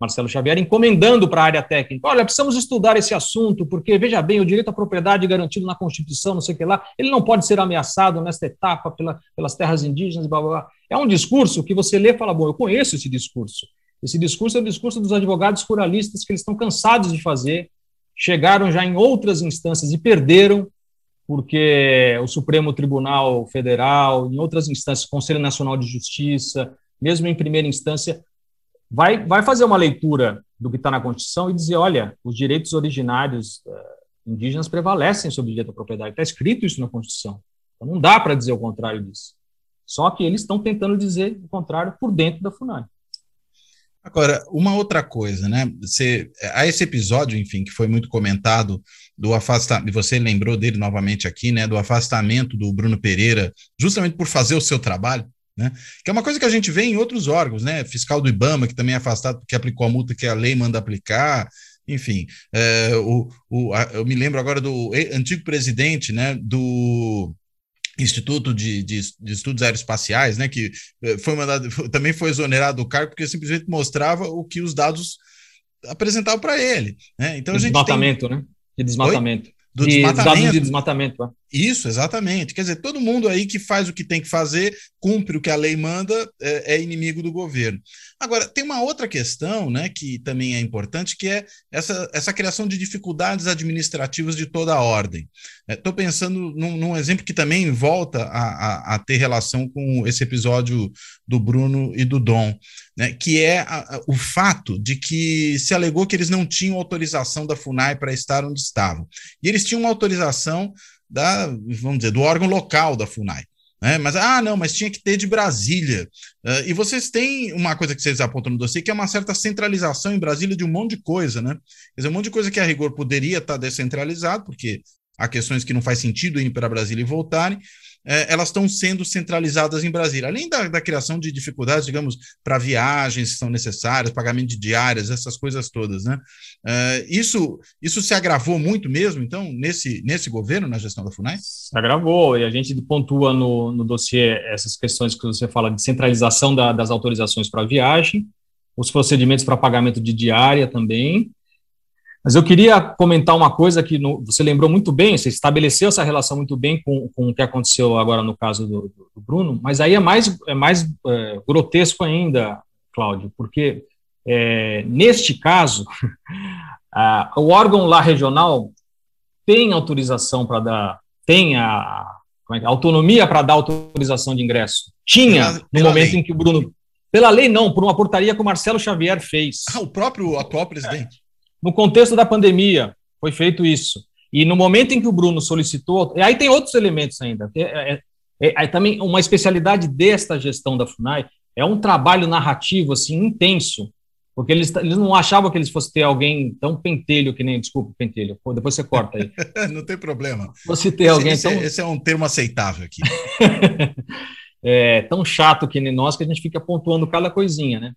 Marcelo Xavier, encomendando para a área técnica: olha, precisamos estudar esse assunto, porque, veja bem, o direito à propriedade garantido na Constituição, não sei o que lá, ele não pode ser ameaçado nesta etapa pela, pelas terras indígenas, blá, blá, blá. É um discurso que você lê e fala: bom, eu conheço esse discurso. Esse discurso é o discurso dos advogados ruralistas que eles estão cansados de fazer, chegaram já em outras instâncias e perderam, porque o Supremo Tribunal Federal, em outras instâncias, Conselho Nacional de Justiça, mesmo em primeira instância, vai, vai fazer uma leitura do que está na Constituição e dizer, olha, os direitos originários uh, indígenas prevalecem sobre o direito à propriedade. Está escrito isso na Constituição. Então não dá para dizer o contrário disso. Só que eles estão tentando dizer o contrário por dentro da FUNAI. Agora, uma outra coisa, né? Você, a esse episódio, enfim, que foi muito comentado do afastamento, você lembrou dele novamente aqui, né? Do afastamento do Bruno Pereira, justamente por fazer o seu trabalho. Né? Que é uma coisa que a gente vê em outros órgãos, né? Fiscal do IBAMA, que também é afastado porque aplicou a multa que a lei manda aplicar, enfim. É, o, o, a, eu me lembro agora do antigo presidente né, do Instituto de, de, de, Estudos Aeroespaciais, né, que é, foi mandado, também foi exonerado do cargo porque simplesmente mostrava o que os dados apresentavam para ele. Né? Então, desmatamento, tem... né? De desmatamento. Oi? Do de desmatamento. de desmatamento. Isso, exatamente. Quer dizer, todo mundo aí que faz o que tem que fazer, cumpre o que a lei manda, é, é, inimigo do governo. Agora, tem uma outra questão, né, que também é importante, que é essa, essa criação de dificuldades administrativas de toda a ordem. Estou é, pensando num, num, exemplo que também volta a, a, a, ter relação com esse episódio do Bruno e do Dom, né, que é a, o fato de que se alegou que eles não tinham autorização da FUNAI para estar onde estavam. E eles tinham uma autorização da, vamos dizer, do órgão local da FUNAI. Né? Mas, ah, não, mas tinha que ter de Brasília. Uh, e vocês têm uma coisa que vocês apontam no dossiê, que é uma certa centralização em Brasília de um monte de coisa, né? Quer dizer, um monte de coisa que a rigor poderia estar descentralizado, porque há questões que não faz sentido ir para Brasília e voltarem, é, elas estão sendo centralizadas em Brasília. Além da, da criação de dificuldades, digamos, para viagens que são necessárias, pagamento de diárias, essas coisas todas, né? É, isso, isso se agravou muito mesmo, então, nesse, nesse governo, na gestão da FUNAI? Se agravou, e a gente pontua no, no dossiê essas questões que você fala de centralização da, das autorizações para viagem, os procedimentos para pagamento de diária também, mas eu queria comentar uma coisa que no, você lembrou muito bem, você estabeleceu essa relação muito bem com, com o que aconteceu agora no caso do, do Bruno, mas aí é mais, é mais é, grotesco ainda, Cláudio, porque é, neste caso, a, o órgão lá regional tem autorização para dar, tem a, é, autonomia para dar autorização de ingresso. Tinha pela, no pela momento lei. em que o Bruno. Pela lei, não, por uma portaria que o Marcelo Xavier fez. Ah, o próprio atual presidente. No contexto da pandemia, foi feito isso. E no momento em que o Bruno solicitou, e aí tem outros elementos ainda. É, é, é, é, também uma especialidade desta gestão da FUNAI é um trabalho narrativo assim intenso, porque eles, eles não achavam que eles fossem ter alguém tão pentelho que nem, desculpa, pentelho, Pô, depois você corta aí. não tem problema. Você ter alguém esse, tão... esse é um termo aceitável aqui. é, tão chato que nem nós que a gente fica pontuando cada coisinha, né?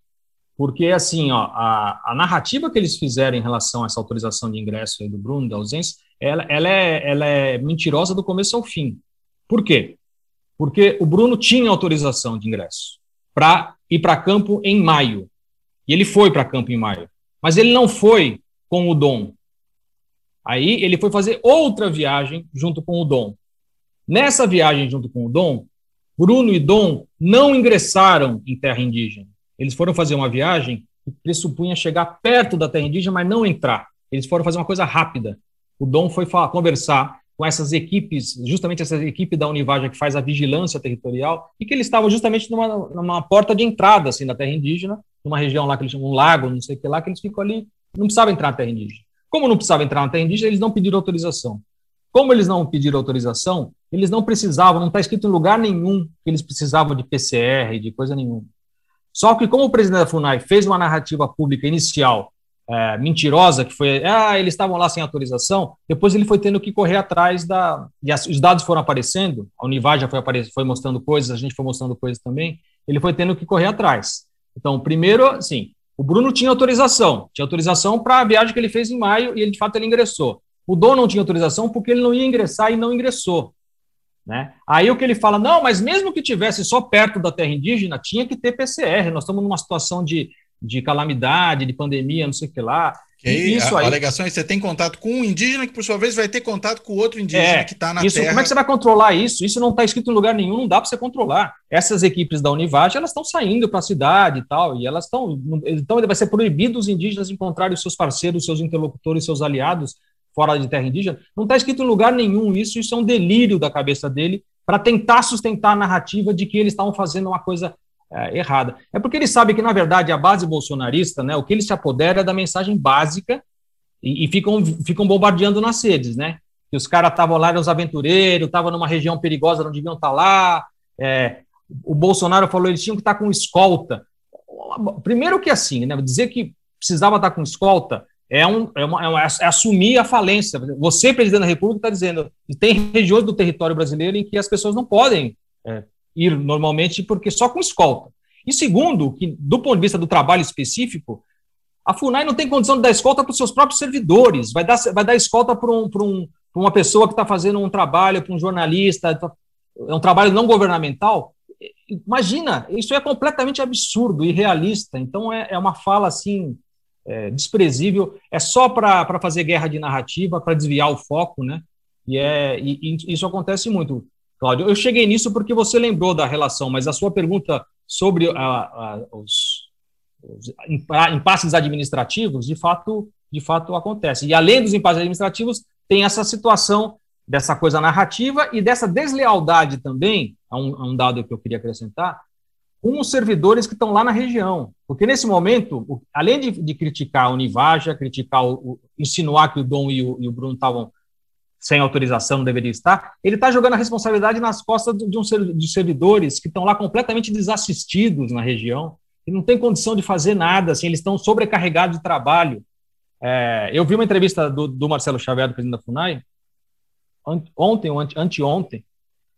Porque assim, ó, a, a, narrativa que eles fizeram em relação a essa autorização de ingresso do Bruno, da ausência, ela, ela, é, ela é mentirosa do começo ao fim. Por quê? Porque o Bruno tinha autorização de ingresso para ir para campo em maio. E ele foi para campo em maio. Mas ele não foi com o Dom. Aí ele foi fazer outra viagem junto com o Dom. Nessa viagem junto com o Dom, Bruno e Dom não ingressaram em terra indígena. Eles foram fazer uma viagem que pressupunha chegar perto da terra indígena, mas não entrar. Eles foram fazer uma coisa rápida. O Dom foi falar, conversar com essas equipes, justamente essa equipe da Univaja que faz a vigilância territorial, e que eles estavam justamente numa, numa porta de entrada assim, da terra indígena, numa região lá que eles chamam um lago, não sei o que lá, que eles ficam ali, não precisavam entrar na terra indígena. Como não precisavam entrar na terra indígena, eles não pediram autorização. Como eles não pediram autorização, eles não precisavam, não está escrito em lugar nenhum que eles precisavam de PCR, de coisa nenhuma. Só que, como o presidente da FUNAI fez uma narrativa pública inicial é, mentirosa, que foi, ah, eles estavam lá sem autorização, depois ele foi tendo que correr atrás da. E as, os dados foram aparecendo, a Univar já foi, foi mostrando coisas, a gente foi mostrando coisas também, ele foi tendo que correr atrás. Então, primeiro, assim, o Bruno tinha autorização, tinha autorização para a viagem que ele fez em maio e ele, de fato, ele ingressou. O Dom não tinha autorização porque ele não ia ingressar e não ingressou. Né? Aí o que ele fala, não, mas mesmo que tivesse só perto da terra indígena, tinha que ter PCR. Nós estamos numa situação de, de calamidade, de pandemia, não sei o que lá. Que aí, isso a, aí, a alegação é que você tem contato com um indígena que, por sua vez, vai ter contato com outro indígena é, que está na isso, terra. Como é que você vai controlar isso? Isso não está escrito em lugar nenhum, não dá para você controlar. Essas equipes da Univage, elas estão saindo para a cidade e tal, e elas estão. Então, vai ser proibido os indígenas encontrarem os seus parceiros, seus interlocutores, seus aliados fora de terra indígena, não está escrito em lugar nenhum isso, isso é um delírio da cabeça dele para tentar sustentar a narrativa de que eles estavam fazendo uma coisa é, errada. É porque ele sabe que, na verdade, a base bolsonarista, né, o que ele se apodera é da mensagem básica e, e ficam, ficam bombardeando nas redes, né? Que os caras estavam lá, eram os aventureiros, estavam numa região perigosa, não deviam estar tá lá. É, o Bolsonaro falou eles tinham que estar tá com escolta. Primeiro que assim, né, dizer que precisava estar tá com escolta é, um, é, uma, é, uma, é, assumir a falência. Você, presidente da República, está dizendo que tem regiões do território brasileiro em que as pessoas não podem é, ir normalmente porque só com escolta. E segundo, que do ponto de vista do trabalho específico, a FUNAI não tem condição de dar escolta para os seus próprios servidores, vai dar, vai dar escolta para um, um, uma pessoa que está fazendo um trabalho, para um jornalista, tá, é um trabalho não governamental. Imagina, isso é completamente absurdo, irrealista. Então, é, é uma fala assim é, desprezível, é só para fazer guerra de narrativa, para desviar o foco, né? E, é, e, e isso acontece muito. Cláudio, eu cheguei nisso porque você lembrou da relação, mas a sua pergunta sobre a, a, os, os impasses administrativos, de fato, de fato acontece. E além dos impasses administrativos, tem essa situação dessa coisa narrativa e dessa deslealdade também, um, a um dado que eu queria acrescentar, com os servidores que estão lá na região. Porque nesse momento, além de, de criticar a Univaja, criticar o, o, insinuar que o Dom e o, e o Bruno estavam sem autorização, não deveria estar, ele está jogando a responsabilidade nas costas de, um, de servidores que estão lá completamente desassistidos na região, e não tem condição de fazer nada, assim, eles estão sobrecarregados de trabalho. É, eu vi uma entrevista do, do Marcelo Xavier, do presidente da FUNAI, ontem ou ante, anteontem,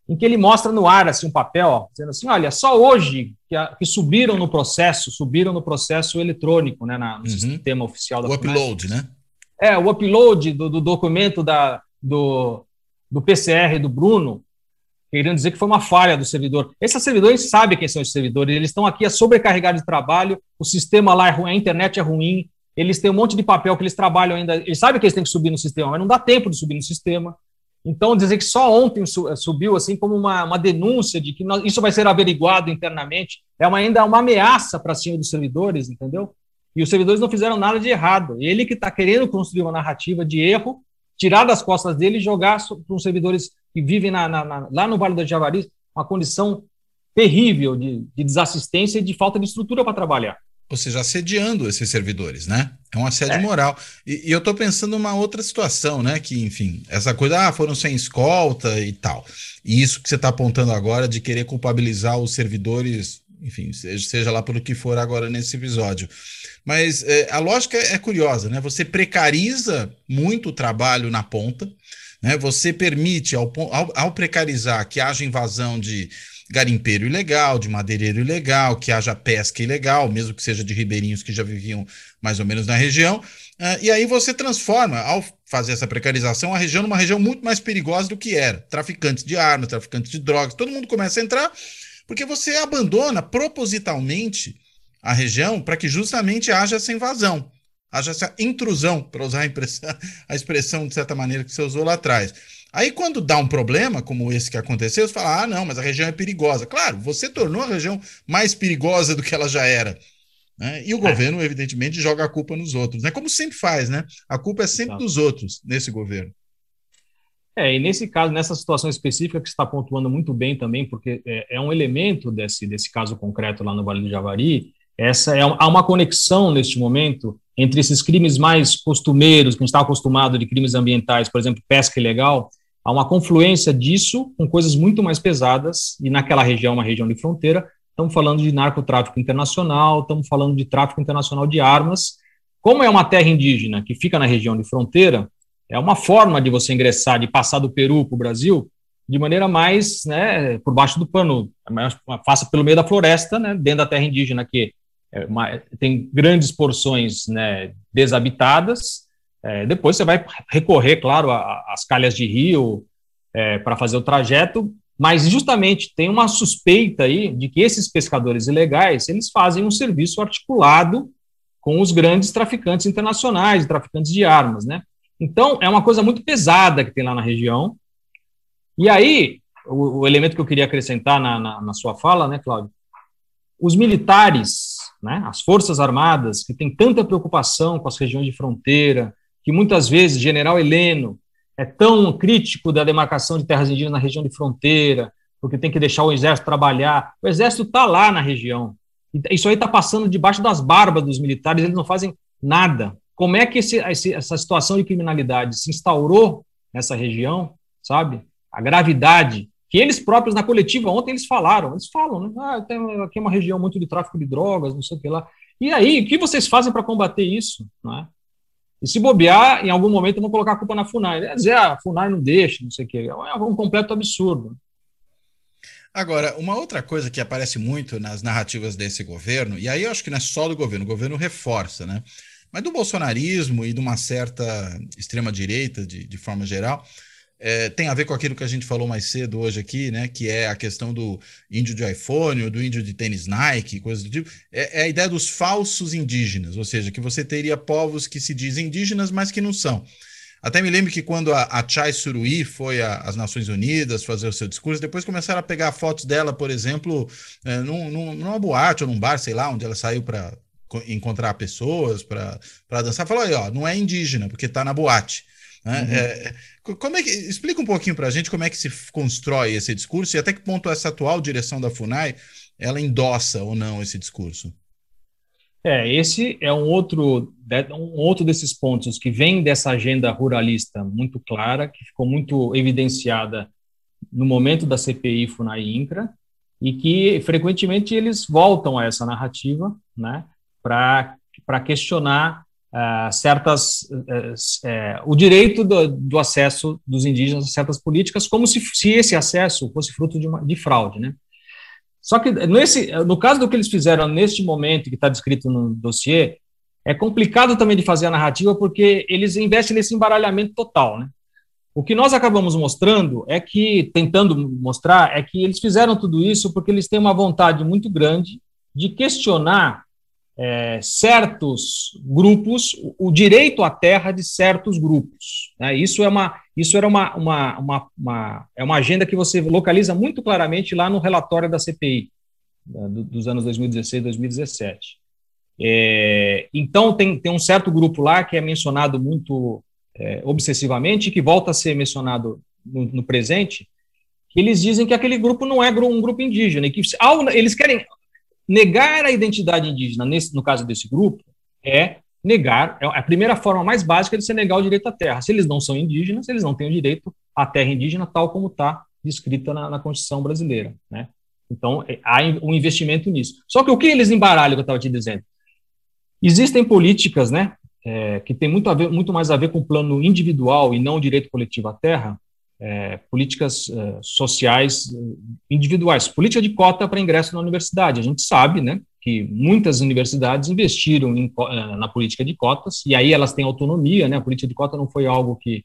em que ele mostra no ar assim um papel, ó, dizendo assim, olha, só hoje que, a, que, subiram no processo, subiram no processo eletrônico, né, na, no uhum. sistema oficial da O upload, né? É, o upload do, do documento da, do, do PCR do Bruno, querendo dizer que foi uma falha do servidor. Esses servidores sabem quem são os servidores, eles estão aqui a sobrecarregar de trabalho, o sistema lá é ruim, a internet é ruim, eles têm um monte de papel que eles trabalham ainda, eles sabem que eles têm que subir no sistema, mas não dá tempo de subir no sistema. Então, dizer que só ontem subiu assim como uma, uma denúncia de que nós, isso vai ser averiguado internamente é uma, ainda uma ameaça para cima dos servidores, entendeu? E os servidores não fizeram nada de errado. Ele que está querendo construir uma narrativa de erro, tirar das costas dele e jogar para os servidores que vivem na, na, na, lá no Vale do Javari uma condição terrível de, de desassistência e de falta de estrutura para trabalhar ou seja, assediando esses servidores, né? É um assédio é. moral. E, e eu estou pensando numa outra situação, né? Que, enfim, essa coisa, ah, foram sem escolta e tal. E isso que você está apontando agora de querer culpabilizar os servidores, enfim, seja, seja lá pelo que for agora nesse episódio. Mas é, a lógica é curiosa, né? Você precariza muito o trabalho na ponta, né? Você permite, ao, ao, ao precarizar, que haja invasão de garimpeiro ilegal, de madeireiro ilegal, que haja pesca ilegal, mesmo que seja de ribeirinhos que já viviam mais ou menos na região. Uh, e aí você transforma, ao fazer essa precarização, a região numa região muito mais perigosa do que era. Traficantes de armas, traficantes de drogas, todo mundo começa a entrar, porque você abandona propositalmente a região para que justamente haja essa invasão, haja essa intrusão, para usar a, a expressão de certa maneira que você usou lá atrás. Aí, quando dá um problema, como esse que aconteceu, você fala: ah, não, mas a região é perigosa. Claro, você tornou a região mais perigosa do que ela já era. Né? E o é. governo, evidentemente, joga a culpa nos outros, né? Como sempre faz, né? A culpa é sempre Exato. dos outros nesse governo. É, e nesse caso, nessa situação específica que você está pontuando muito bem também, porque é, é, um elemento desse, desse caso concreto lá no Vale do Javari, essa é, há uma conexão neste momento entre esses crimes mais costumeiros, que a gente está acostumado de crimes ambientais, por exemplo, pesca ilegal, há uma confluência disso com coisas muito mais pesadas, e naquela região, uma região de fronteira, estamos falando de narcotráfico internacional, estamos falando de tráfico internacional de armas. Como é uma terra indígena que fica na região de fronteira, é uma forma de você ingressar, de passar do Peru para o Brasil, de maneira mais, né, por baixo do pano, faça pelo meio da floresta, né, dentro da terra indígena que é uma, tem grandes porções né, desabitadas, é, depois você vai recorrer, claro, às calhas de rio é, para fazer o trajeto, mas justamente tem uma suspeita aí de que esses pescadores ilegais eles fazem um serviço articulado com os grandes traficantes internacionais, traficantes de armas, né? Então é uma coisa muito pesada que tem lá na região. E aí o, o elemento que eu queria acrescentar na, na, na sua fala, né, Cláudio? Os militares, né, as forças armadas que têm tanta preocupação com as regiões de fronteira, que muitas vezes General Heleno é tão crítico da demarcação de terras indígenas na região de fronteira, porque tem que deixar o exército trabalhar. O exército está lá na região. Isso aí está passando debaixo das barbas dos militares, eles não fazem nada. Como é que esse, essa situação de criminalidade se instaurou nessa região, sabe? A gravidade que eles próprios na coletiva ontem eles falaram, eles falam, né? Ah, tem, aqui é uma região muito de tráfico de drogas, não sei o que lá. E aí, o que vocês fazem para combater isso? Não é? E se bobear, em algum momento vão colocar a culpa na FUNAI. Quer dizer, a FUNAI não deixa, não sei o quê. É um completo absurdo. Agora, uma outra coisa que aparece muito nas narrativas desse governo, e aí eu acho que não é só do governo, o governo reforça, né? Mas do bolsonarismo e de uma certa extrema-direita, de, de forma geral, é, tem a ver com aquilo que a gente falou mais cedo hoje aqui, né? Que é a questão do índio de iPhone, ou do índio de tênis Nike, coisa do tipo. É, é, a ideia dos falsos indígenas, ou seja, que você teria povos que se dizem indígenas, mas que não são. Até me lembro que quando a, a Chai Suruí foi às Nações Unidas fazer o seu discurso, depois começaram a pegar fotos dela, por exemplo, é, num, num, numa boate ou num bar, sei lá, onde ela saiu para encontrar pessoas, para dançar. Falou aí, ó, não é indígena, porque está na boate. Né? Uhum. É, como é que, explica um pouquinho para a gente como é que se constrói esse discurso e até que ponto essa atual direção da FUNAI ela endossa ou não esse discurso. É, esse é um outro, um outro desses pontos que vem dessa agenda ruralista muito clara, que ficou muito evidenciada no momento da CPI FUNAI-INCRA, e que frequentemente eles voltam a essa narrativa né, para questionar uh, certas uh, uh, o direito do, do, acesso dos indígenas a certas políticas, como se, se esse acesso fosse fruto de, uma, de fraude. Né? Só que nesse, no caso do que eles fizeram neste momento, que está descrito no dossiê, é complicado também de fazer a narrativa porque eles investem nesse embaralhamento total, né? O que nós acabamos mostrando é que, tentando mostrar, é que eles fizeram tudo isso porque eles têm uma vontade muito grande de questionar é, certos grupos, o direito à terra de certos grupos. Né? Isso é uma, isso era uma, uma, uma, uma, é uma agenda que você localiza muito claramente lá no relatório da CPI né, dos anos 2016 e 2017. É, então tem, tem um certo grupo lá que é mencionado muito é, obsessivamente, que volta a ser mencionado no, no presente, que eles dizem que aquele grupo não é um grupo indígena, e que ao, eles querem Negar a identidade indígena, nesse, no caso desse grupo, é negar, é a primeira forma mais básica de se negar o direito à terra. Se eles não são indígenas, eles não têm o direito à terra indígena, tal como está descrita na, na, Constituição brasileira. Né? Então, é, há um investimento nisso. Só que o que eles embaralham, que eu estava te dizendo? Existem políticas né, é, que têm muito, a ver, muito mais a ver com o plano individual e não o direito coletivo à terra, é, políticas é, sociais é, individuais, política de cota para ingresso na universidade. A gente sabe, né, que muitas universidades investiram em, é, na política de cotas e aí elas têm autonomia, né? A política de cota não foi algo que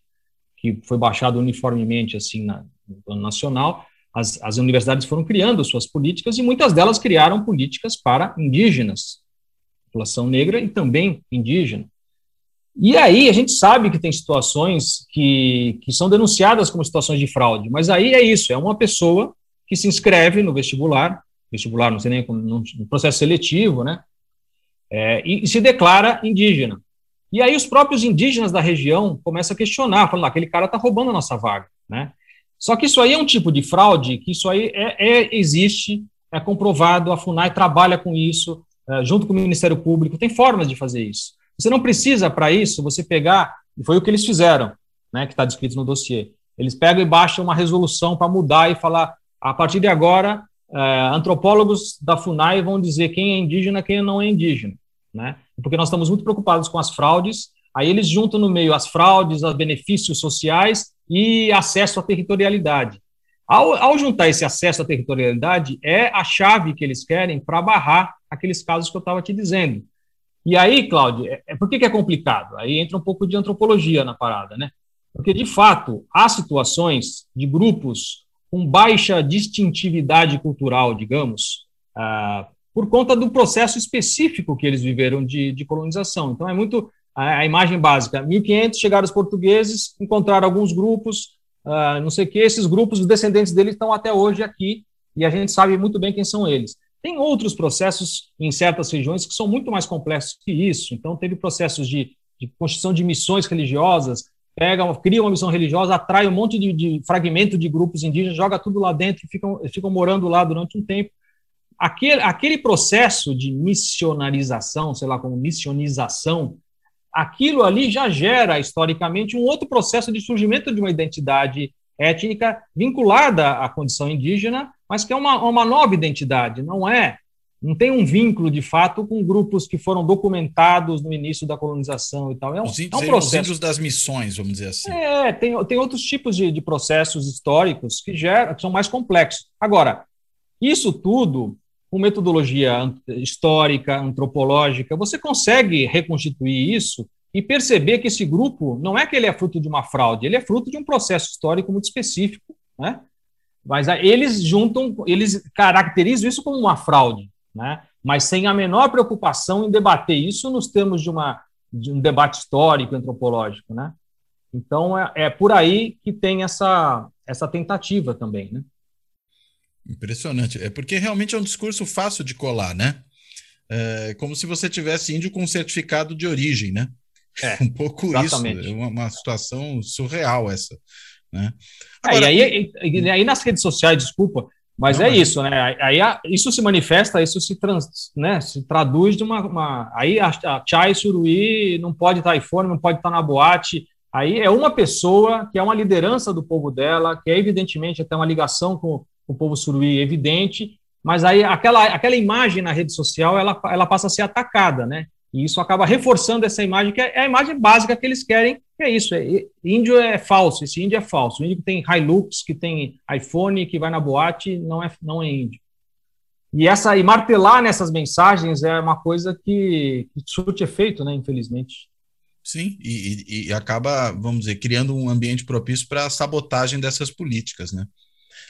que foi baixado uniformemente assim na, no plano nacional. As, as universidades foram criando suas políticas e muitas delas criaram políticas para indígenas, população negra e também indígena. E aí a gente sabe que tem situações que, que são denunciadas como situações de fraude, mas aí é isso, é uma pessoa que se inscreve no vestibular, vestibular, não sei nem como, no processo seletivo, né, é, e, e, se declara indígena. E aí os próprios indígenas da região começam a questionar, falando, ah, aquele cara está roubando a nossa vaga, né. Só que isso aí é um tipo de fraude, que isso aí é, é existe, é comprovado, a FUNAI trabalha com isso, é, junto com o Ministério Público, tem formas de fazer isso. Você não precisa, para isso, você pegar, e foi o que eles fizeram, né, que está descrito no dossiê. Eles pegam e baixam uma resolução para mudar e falar, a partir de agora, é, antropólogos da FUNAI vão dizer quem é indígena quem não é indígena. Né? Porque nós estamos muito preocupados com as fraudes, aí eles juntam no meio as fraudes, os benefícios sociais e acesso à territorialidade. Ao, ao juntar esse acesso à territorialidade, é a chave que eles querem para barrar aqueles casos que eu estava te dizendo. E aí, Cláudio, é, é, por que, que é complicado? Aí entra um pouco de antropologia na parada, né? Porque, de fato, há situações de grupos com baixa distintividade cultural, digamos, ah, por conta do processo específico que eles viveram de, de colonização. Então, é muito a, a, imagem básica. 1500 chegaram os portugueses, encontraram alguns grupos, ah, não sei o que, esses grupos, os descendentes deles estão até hoje aqui, e a gente sabe muito bem quem são eles. Tem outros processos em certas regiões que são muito mais complexos que isso. Então, teve processos de, de construção de missões religiosas, pega, cria uma missão religiosa, atrai um monte de, de fragmento de grupos indígenas, joga tudo lá dentro e ficam, ficam morando lá durante um tempo. Aquele, aquele processo de missionarização, sei lá, como missionização, aquilo ali já gera, historicamente, um outro processo de surgimento de uma identidade étnica vinculada à condição indígena, mas que é uma, uma nova identidade, não é? Não tem um vínculo, de fato, com grupos que foram documentados no início da colonização e tal. É um, os é um processo. Os das missões, vamos dizer assim. É, tem, tem outros tipos de, de processos históricos que, geram, que são mais complexos. Agora, isso tudo, com metodologia histórica, antropológica, você consegue reconstituir isso e perceber que esse grupo não é que ele é fruto de uma fraude, ele é fruto de um processo histórico muito específico, né? Mas eles juntam, eles caracterizam isso como uma fraude, né? Mas sem a menor preocupação em debater isso nos termos de, uma, de um debate histórico, antropológico, né? Então, é, é por aí que tem essa, essa tentativa também, né? Impressionante. É porque realmente é um discurso fácil de colar, né? É como se você tivesse índio com certificado de origem, né? É, um pouco exatamente. isso. É uma, uma, situação surreal essa. Né? Agora, é, e aí, e, aí nas redes sociais, desculpa, mas não, é mas... isso, né? Aí isso se manifesta, isso se, trans, né, se traduz de uma. uma aí a, a Chai Suruí não pode estar iPhone, não pode estar na boate. Aí é uma pessoa que é uma liderança do povo dela, que é evidentemente até uma ligação com o povo suruí evidente, mas aí aquela, aquela imagem na rede social ela, ela passa a ser atacada, né? E isso acaba reforçando essa imagem, que é a imagem básica que eles querem, que é isso. É, índio é falso, esse índio é falso. O índio que tem Hilux, que tem iPhone, que vai na boate, não é, não é índio. E essa e martelar nessas mensagens é uma coisa que, que surte efeito, né, infelizmente. Sim, e, e, acaba, vamos dizer, criando um ambiente propício para a sabotagem dessas políticas, né?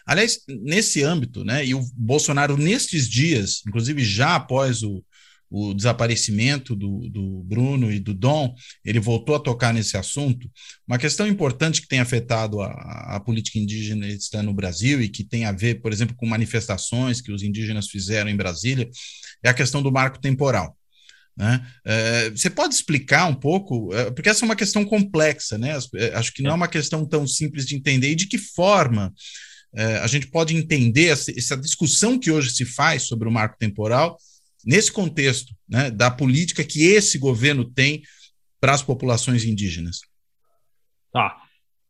Aliás, nesse âmbito, né, e o Bolsonaro, nestes dias, inclusive já após o, o desaparecimento do, do Bruno e do Dom, ele voltou a tocar nesse assunto. Uma questão importante que tem afetado a, a, política indígena no Brasil e que tem a ver, por exemplo, com manifestações que os indígenas fizeram em Brasília, é a questão do marco temporal. Né? É, você pode explicar um pouco, é, porque essa é uma questão complexa, né? É, acho que não é uma questão tão simples de entender, e de que forma é, a gente pode entender essa, essa discussão que hoje se faz sobre o marco temporal nesse contexto né, da política que esse governo tem para as populações indígenas? Tá.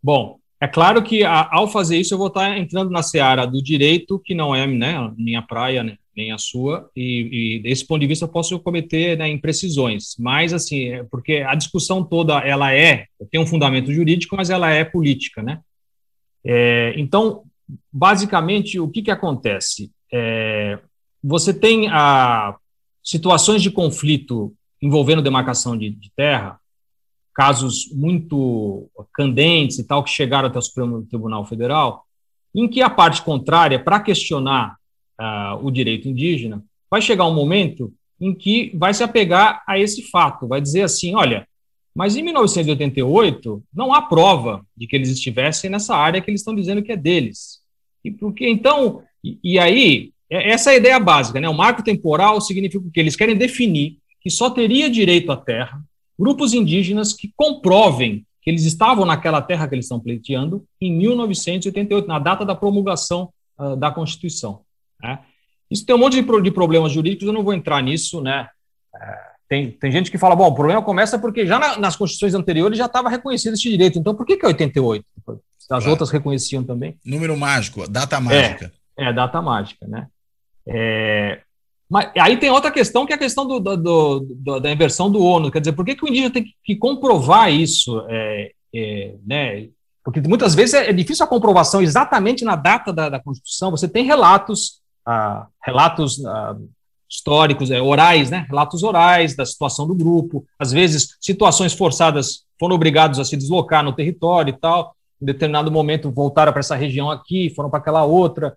Bom, é claro que a, ao fazer isso eu vou estar entrando na seara do direito, que não é né, minha praia, né, nem a sua, e, e, desse ponto de vista eu posso cometer né, imprecisões, mas assim, é porque a discussão toda, ela é, tem um fundamento jurídico, mas ela é política, né? É, então, basicamente, o que que acontece? É, você tem a, situações de conflito envolvendo demarcação de, de, terra, casos muito candentes e tal, que chegaram até o Supremo Tribunal Federal, em que a parte contrária, para questionar uh, o direito indígena, vai chegar um momento em que vai se apegar a esse fato, vai dizer assim: olha, mas em 1988 não há prova de que eles estivessem nessa área que eles estão dizendo que é deles. E porque então, e, e aí essa é a ideia básica, né? O marco temporal significa que eles querem definir que só teria direito à terra grupos indígenas que comprovem que eles estavam naquela terra que eles estão pleiteando em 1988, na data da promulgação uh, da Constituição. Né? Isso tem um monte de, de, problemas jurídicos, eu não vou entrar nisso, né? Uh, tem, tem gente que fala, bom, o problema começa porque já na, nas constituições anteriores já estava reconhecido esse direito, então por que, que é 88? As claro. outras reconheciam também. Número mágico, data mágica. É, é data mágica, né? É, mas aí tem outra questão, que é a questão do, do, do, da inversão do ONU. Quer dizer, por que, que o indígena tem que, que comprovar isso? É, é, né? Porque muitas vezes é, é, difícil a comprovação exatamente na data da, da Constituição. Você tem relatos, ah, relatos ah, históricos, é, orais, né? relatos orais da situação do grupo. Às vezes, situações forçadas foram obrigados a se deslocar no território e tal. Em determinado momento, voltaram para essa região aqui, foram para aquela outra.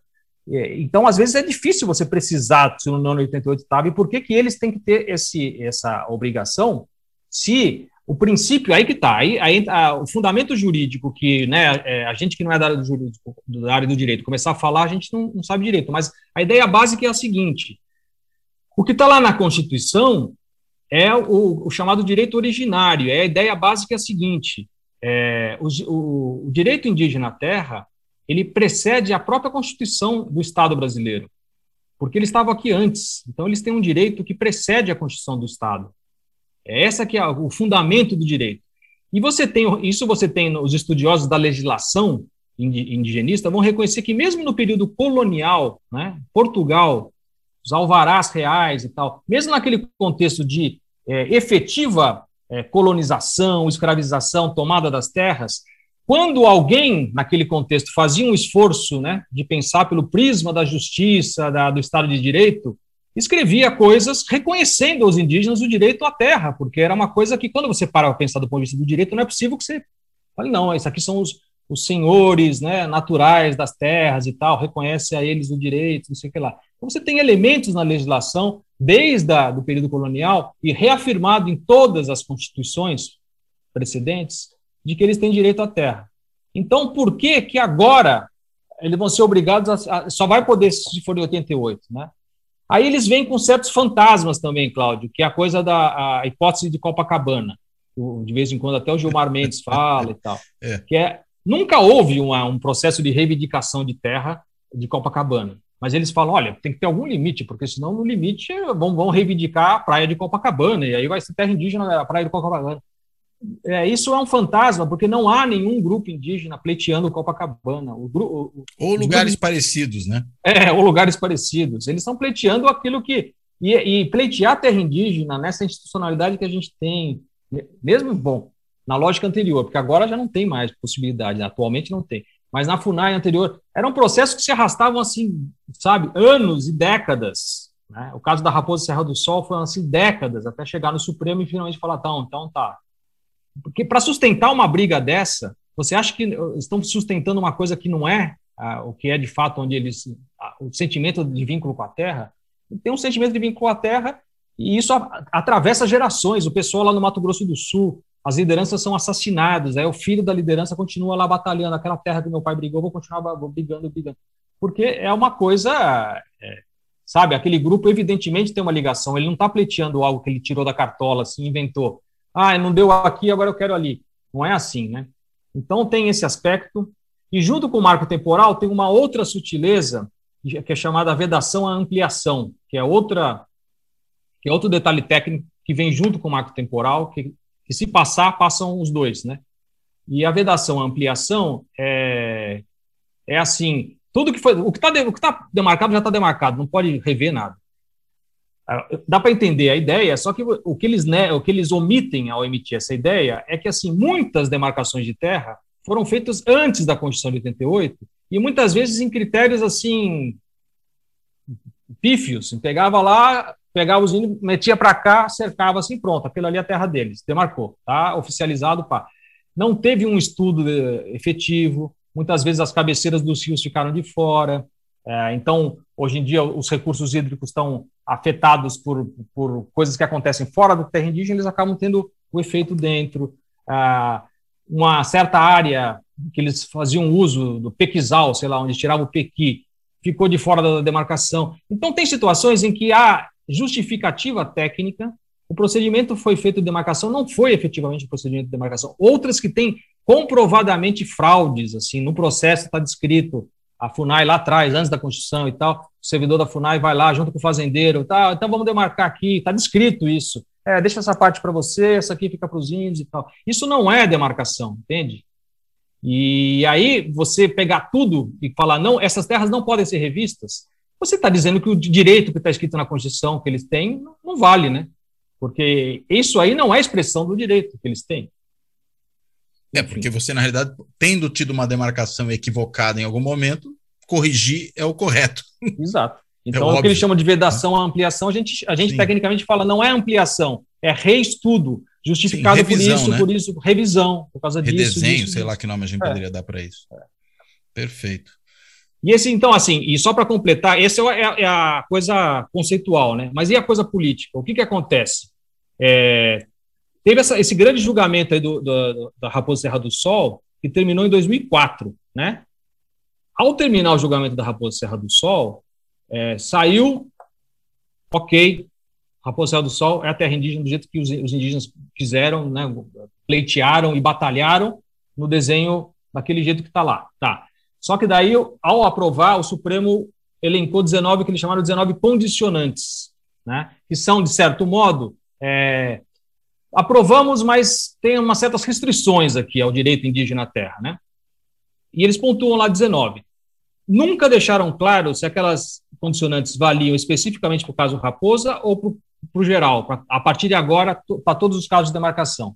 É, então, às vezes, é difícil você precisar se o ano 88 estava, e por que, que eles têm que ter esse, essa obrigação se o princípio, aí que está, aí, aí a, o fundamento jurídico que né, é, a gente que não é da área do, jurídico, da área do direito começar a falar, a gente não, não sabe direito, mas a ideia básica é a seguinte, o que está lá na Constituição é o, o, chamado direito originário, é a ideia básica é a seguinte, é, o, o, o direito indígena à terra ele precede a própria Constituição do Estado brasileiro, porque eles estavam aqui antes. Então, eles têm um direito que precede a Constituição do Estado. É essa que é o fundamento do direito. E você tem isso você tem os estudiosos da legislação indigenista vão reconhecer que mesmo no período colonial, né, Portugal, os alvarás reais e tal, mesmo naquele contexto de é, efetiva é, colonização, escravização, tomada das terras, quando alguém, naquele contexto, fazia um esforço né, de pensar pelo prisma da justiça, da, do Estado de Direito, escrevia coisas reconhecendo aos indígenas o direito à terra, porque era uma coisa que, quando você para para pensar do ponto de vista do direito, não é possível que você fale, não, isso aqui são os, os senhores né, naturais das terras e tal, reconhece a eles o direito, não sei o que lá. Então, você tem elementos na legislação, desde o período colonial, e reafirmado em todas as constituições precedentes, de que eles têm direito à terra. Então, por que que agora eles vão ser obrigados a, a só vai poder se for em 88, né? Aí eles vêm com certos fantasmas também, Cláudio, que é a coisa da a hipótese de Copacabana. De vez em quando até o Gilmar Mendes fala e tal. É. Que é nunca houve uma, um processo de reivindicação de terra de Copacabana. Mas eles falam, olha, tem que ter algum limite, porque senão no limite vão, vão reivindicar a praia de Copacabana, e aí vai ser terra indígena a praia de Copacabana. É, isso é um fantasma, porque não há nenhum grupo indígena pleiteando Copacabana. O, o, ou lugares grupos, parecidos, né? É, ou lugares parecidos. Eles estão pleiteando aquilo que. E, e pleitear terra indígena nessa institucionalidade que a gente tem, mesmo, bom, na lógica anterior, porque agora já não tem mais possibilidade, né? atualmente não tem. Mas na FUNAI anterior, era um processo que se arrastavam assim, sabe, anos e décadas. Né? O caso da Raposa Serra do Sol foi assim, décadas, até chegar no Supremo e finalmente falar, tá, então tá, porque para sustentar uma briga dessa, você acha que estão sustentando uma coisa que não é ah, o que é de fato onde eles. Ah, o sentimento de vínculo com a terra? Tem um sentimento de vínculo com a terra e isso atravessa gerações. O pessoal lá no Mato Grosso do Sul, as lideranças são assassinadas, aí o filho da liderança continua lá batalhando. Aquela terra que meu pai brigou, vou continuar brigando, brigando. Porque é uma coisa. É, sabe, aquele grupo evidentemente tem uma ligação, ele não está pleiteando algo que ele tirou da cartola, assim, inventou ah, não deu aqui, agora eu quero ali. Não é assim, né? Então tem esse aspecto. E junto com o marco temporal tem uma outra sutileza que é chamada vedação à ampliação, que é outra que é outro detalhe técnico que vem junto com o marco temporal, que, que se passar, passam os dois, né? E a vedação à ampliação é, é assim, tudo que foi, o que está tá demarcado já está demarcado, não pode rever nada. Ah, dá para entender a ideia, só que o que, eles, né, o que eles omitem ao emitir essa ideia é que assim muitas demarcações de terra foram feitas antes da Constituição de 88 e muitas vezes em critérios assim pífios. Pegava lá, pegava os índios, metia para cá, cercava assim, pronto, aquilo ali é a terra deles, demarcou, tá oficializado, pá. Não teve um estudo eh, efetivo, muitas vezes as cabeceiras dos rios ficaram de fora, é, então, hoje em dia, os recursos hídricos estão afetados por, por coisas que acontecem fora da terra indígena, eles acabam tendo o efeito dentro. Ah, uma certa área que eles faziam uso do pequizal, sei lá, onde tirava o pequi, ficou de fora da demarcação. Então, tem situações em que há justificativa técnica, o procedimento foi feito de demarcação, não foi efetivamente o procedimento de demarcação. Outras que têm comprovadamente fraudes, assim, no processo está descrito a FUNAI lá atrás, antes da Constituição e tal, o servidor da FUNAI vai lá junto com o fazendeiro, tá, então vamos demarcar aqui, está descrito isso. É, deixa essa parte para você, essa aqui fica para os índios e tal. Isso não é demarcação, entende? E aí você pegar tudo e falar, não, essas terras não podem ser revistas, você está dizendo que o direito que está escrito na Constituição que eles têm não vale, né? Porque isso aí não é expressão do direito que eles têm. É, porque você, na realidade, tendo tido uma demarcação equivocada em algum momento, corrigir é o correto. Exato. É então, é o que eles chamam de vedação à ampliação, a gente, a gente tecnicamente fala não é ampliação, é reestudo, justificado Sim, revisão, por isso, né? por isso, revisão, por causa disso. Redesenho, disso, sei disso. lá que nome a gente é. poderia dar para isso. É. Perfeito. E esse, então, assim, e só para completar, essa é, é, é, a coisa conceitual, né? Mas e a coisa política? O que, que acontece? É, Teve essa, esse grande julgamento aí do, do, da Raposa Serra do Sol, que terminou em 2004, né? Ao terminar o julgamento da Raposa Serra do Sol, é, saiu, ok, Raposa Serra do Sol é a terra indígena do jeito que os, os indígenas quiseram, né? Pleitearam e batalharam no desenho daquele jeito que está lá, tá? Só que daí, ao aprovar, o Supremo elencou 19 que eles chamaram de 19 condicionantes, né? Que são, de certo modo, é, aprovamos, mas tem umas certas restrições aqui ao direito indígena à terra, né? E eles pontuam lá 19. Nunca deixaram claro se aquelas condicionantes valiam especificamente para o caso Raposa ou para o geral, pra, a partir de agora, para todos os casos de demarcação.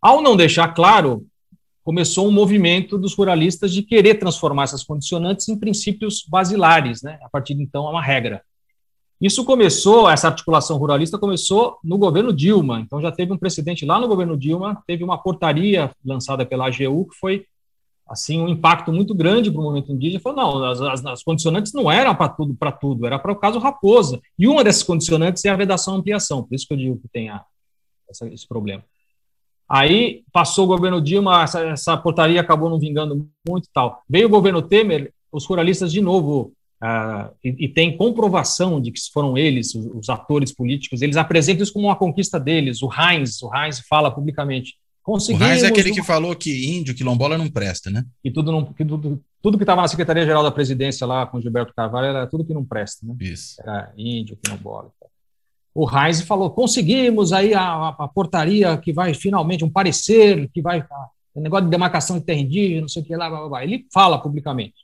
Ao não deixar claro, começou um movimento dos ruralistas de querer transformar essas condicionantes em princípios basilares, né? A partir de então, é uma regra. Isso começou, essa articulação ruralista começou no governo Dilma, então já teve um precedente lá no governo Dilma, teve uma portaria lançada pela AGU que foi assim um impacto muito grande para o movimento indígena. Falou, não, as, as, as condicionantes não eram para tudo, para tudo, era para o caso Raposa. E uma dessas condicionantes é a vedação ampliação, por isso que eu digo que tem a, essa, esse problema. Aí passou o governo Dilma, essa, essa portaria acabou não vingando muito tal. Veio o governo Temer, os ruralistas de novo, uh, e, e, tem comprovação de que foram eles, os, os, atores políticos, eles apresentam isso como uma conquista deles. O Heinz, o Heinz fala publicamente. O Heinz é aquele que falou que índio, quilombola não presta, né? E tudo, não, que tudo, tudo que estava na Secretaria-Geral da Presidência lá com Gilberto Carvalho era tudo que não presta, né? Isso. Era índio, quilombola. O Heinz falou: conseguimos aí a, a, portaria que vai finalmente, um parecer que vai. O negócio de demarcação de terra indígena, não sei o que lá, blá, blá, blá. ele fala publicamente.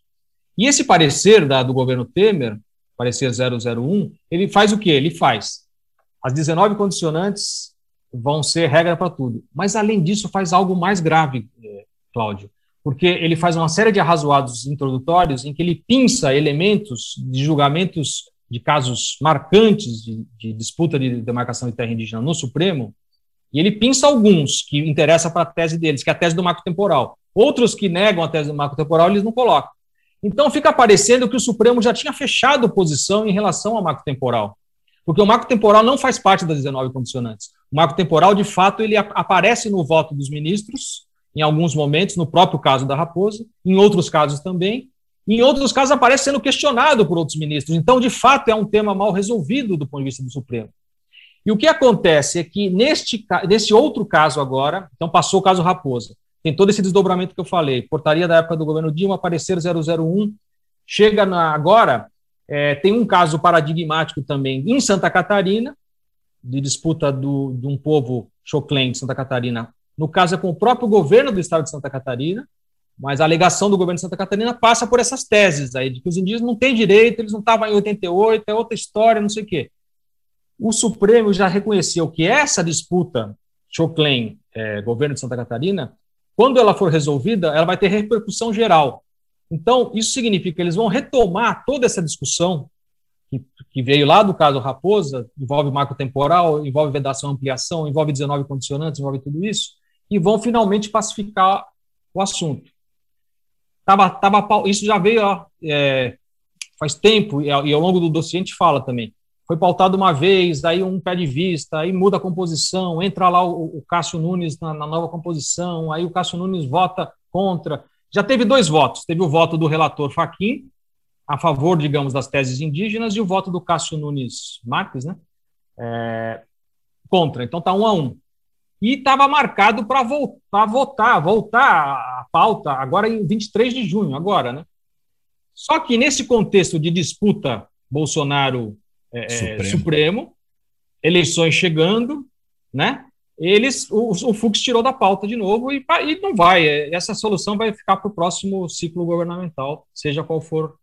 E esse parecer da, do governo Temer, parecer 001, ele faz o quê? Ele faz as 19 condicionantes vão ser regra para tudo. Mas, além disso, faz algo mais grave, eh, Cláudio, porque ele faz uma série de arrazoados introdutórios em que ele pinça elementos de julgamentos de casos marcantes de, de disputa de demarcação de terra indígena no Supremo, e ele pinça alguns que interessam para a tese deles, que é a tese do marco temporal. Outros que negam a tese do marco temporal, eles não colocam. Então fica parecendo que o Supremo já tinha fechado posição em relação ao marco temporal. Porque o marco temporal não faz parte das 19 condicionantes. O marco temporal, de fato, ele aparece no voto dos ministros, em alguns momentos, no próprio caso da Raposa, em outros casos também, em outros casos aparece sendo questionado por outros ministros. Então, de fato, é um tema mal resolvido do ponto de vista do Supremo. E o que acontece é que neste, nesse outro caso agora, então passou o caso Raposa, tem todo esse desdobramento que eu falei, portaria da época do governo Dilma, aparecer 001, chega na, agora, é, tem um caso paradigmático também em Santa Catarina, de disputa do, de um povo Choclen de Santa Catarina. No caso, é com o próprio governo do estado de Santa Catarina, mas a alegação do governo de Santa Catarina passa por essas teses aí, de que os indígenas não têm direito, eles não estavam em 88, é outra história, não sei o quê. O Supremo já reconheceu que essa disputa Choclen, é, governo de Santa Catarina, quando ela for resolvida, ela vai ter repercussão geral. Então, isso significa que eles vão retomar toda essa discussão que, que veio lá do caso Raposa, envolve marco temporal, envolve vedação ampliação, envolve 19 condicionantes, envolve tudo isso, e vão finalmente pacificar o assunto. Tava, tava, isso já veio ó, é, faz tempo, e ao longo do dossiê a gente fala também. Foi pautado uma vez, aí um pé de vista, aí muda a composição, entra lá o, o Cássio Nunes na, na nova composição, aí o Cássio Nunes vota contra, já teve dois votos. Teve o voto do relator Faquim, a favor, digamos, das teses indígenas, e o voto do Cássio Nunes Marques, né? É, contra. Então está um a um. E estava marcado para vo votar, voltar a pauta agora em 23 de junho, agora, né? Só que nesse contexto de disputa Bolsonaro é, é Supremo. Supremo, eleições chegando, né? eles o, o Fux tirou da pauta de novo e, e não vai. É, essa solução vai ficar para o próximo ciclo governamental, seja qual for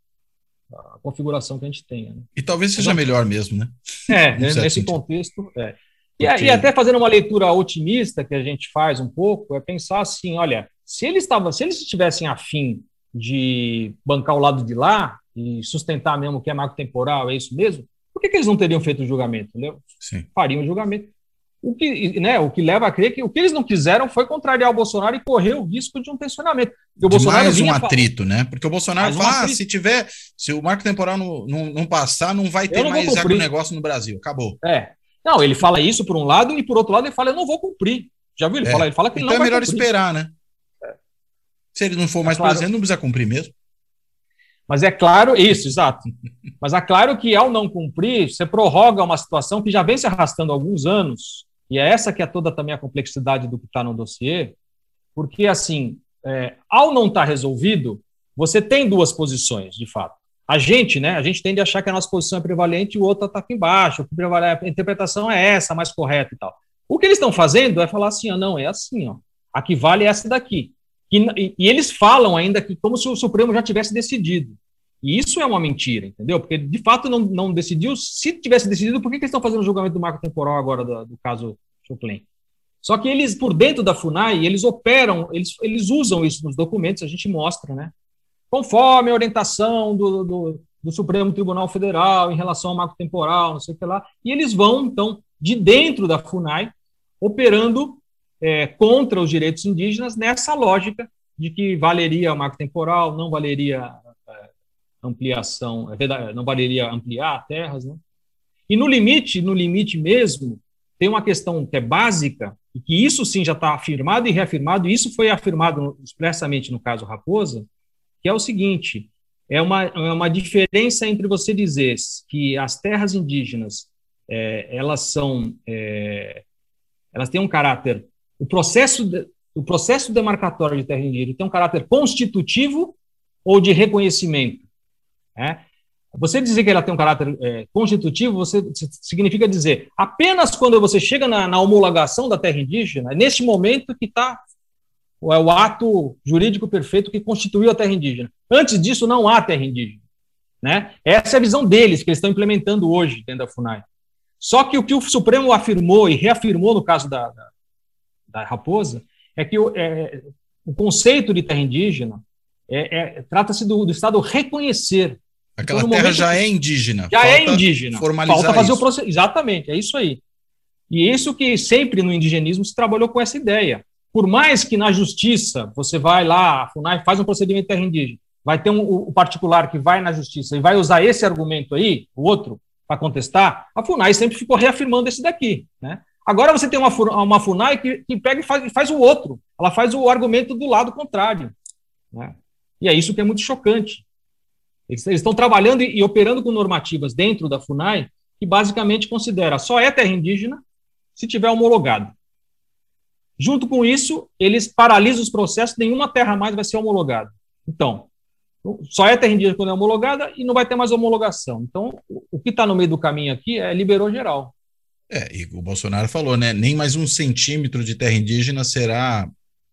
a configuração que a gente tenha. Né? E talvez seja melhor mesmo, né? É, nesse sentido. contexto. É. E, Porque... e, até fazendo uma leitura otimista que a gente faz um pouco, é pensar assim: olha, se eles estavam, se eles estivessem afim de bancar o lado de lá e sustentar mesmo que é marco temporal, é isso mesmo, por que, que eles não teriam feito o julgamento? Entendeu? Sim. Fariam o julgamento. O que, né, o que leva a crer que o que eles não quiseram foi contrariar o Bolsonaro e correr o risco de um tensionamento. O de Bolsonaro mais um atrito, né? Porque o Bolsonaro fala, ah, se tiver, se o marco temporal não, não, não passar, não vai ter mais agronegócio no Brasil. Acabou. É. Não, ele fala isso por um lado e por outro lado ele fala, eu não vou cumprir. Já viu? Ele, é. fala, ele fala que então não é melhor cumprir. esperar, né? É. Se ele não for mais é claro. presidente, não precisa cumprir mesmo. Mas é claro, isso, exato. Mas é claro que ao não cumprir, você prorroga uma situação que já vem se arrastando há alguns anos e é essa que é toda também a complexidade do que está no dossiê, porque, assim, é, ao não estar tá resolvido, você tem duas posições, de fato. A gente, né, a gente tende a achar que a nossa posição é prevalente e o outro está aqui embaixo, a interpretação é essa, mais correta e tal. O que eles estão fazendo é falar assim, ó, não, é assim, ó, a que vale é essa daqui. E, e, eles falam ainda que como se o Supremo já tivesse decidido. E isso é uma mentira, entendeu? Porque de fato não, não decidiu. Se tivesse decidido, por que, que eles estão fazendo o julgamento do marco temporal agora do, do caso Chopin? Só que eles, por dentro da FUNAI, eles operam, eles, eles usam isso nos documentos, a gente mostra, né? Conforme a orientação do, do, do Supremo Tribunal Federal em relação ao marco temporal, não sei o que lá, e eles vão, então, de dentro da FUNAI, operando é, contra os direitos indígenas nessa lógica de que valeria o marco temporal, não valeria ampliação, é não valeria ampliar terras, né? E no limite, no limite mesmo, tem uma questão que é básica, e que isso sim já está afirmado e reafirmado, e isso foi afirmado expressamente no caso Raposa, que é o seguinte: é uma, é uma diferença entre você dizer que as terras indígenas é, elas são é, elas têm um caráter o processo de, o processo demarcatório de terra indígena tem um caráter constitutivo ou de reconhecimento né? Você dizer que ela tem um caráter é, constitutivo, você significa dizer apenas quando você chega na, na homologação da terra indígena, é neste momento que está é o ato jurídico perfeito que constituiu a terra indígena. Antes disso, não há terra indígena. Né? Essa é a visão deles, que eles estão implementando hoje dentro da FUNAI. Só que o que o Supremo afirmou e reafirmou no caso da, da, da Raposa é que o, é, o conceito de terra indígena é, é, trata-se do, do, Estado reconhecer. Aquela então, terra já é indígena. Já é indígena. Formalizar Falta fazer isso. o processo. Exatamente, é isso aí. E isso que sempre no indigenismo se trabalhou com essa ideia por mais que na justiça você vai lá, a FUNAI faz um procedimento de terra indígena, vai ter um, o particular que vai na justiça e vai usar esse argumento aí, o outro, para contestar, a FUNAI sempre ficou reafirmando esse daqui. Né? Agora você tem uma, uma FUNAI que, que pega e faz, faz o outro, ela faz o argumento do lado contrário. Né? E é isso que é muito chocante. Eles, estão trabalhando e, e operando com normativas dentro da FUNAI que basicamente considera só é terra indígena se tiver homologado. Junto com isso, eles paralisam os processos, nenhuma terra mais vai ser homologada. Então, só é terra indígena quando é homologada e não vai ter mais homologação. Então, o que está no meio do caminho aqui é liberou geral. É, e o Bolsonaro falou, né? Nem mais um centímetro de terra indígena será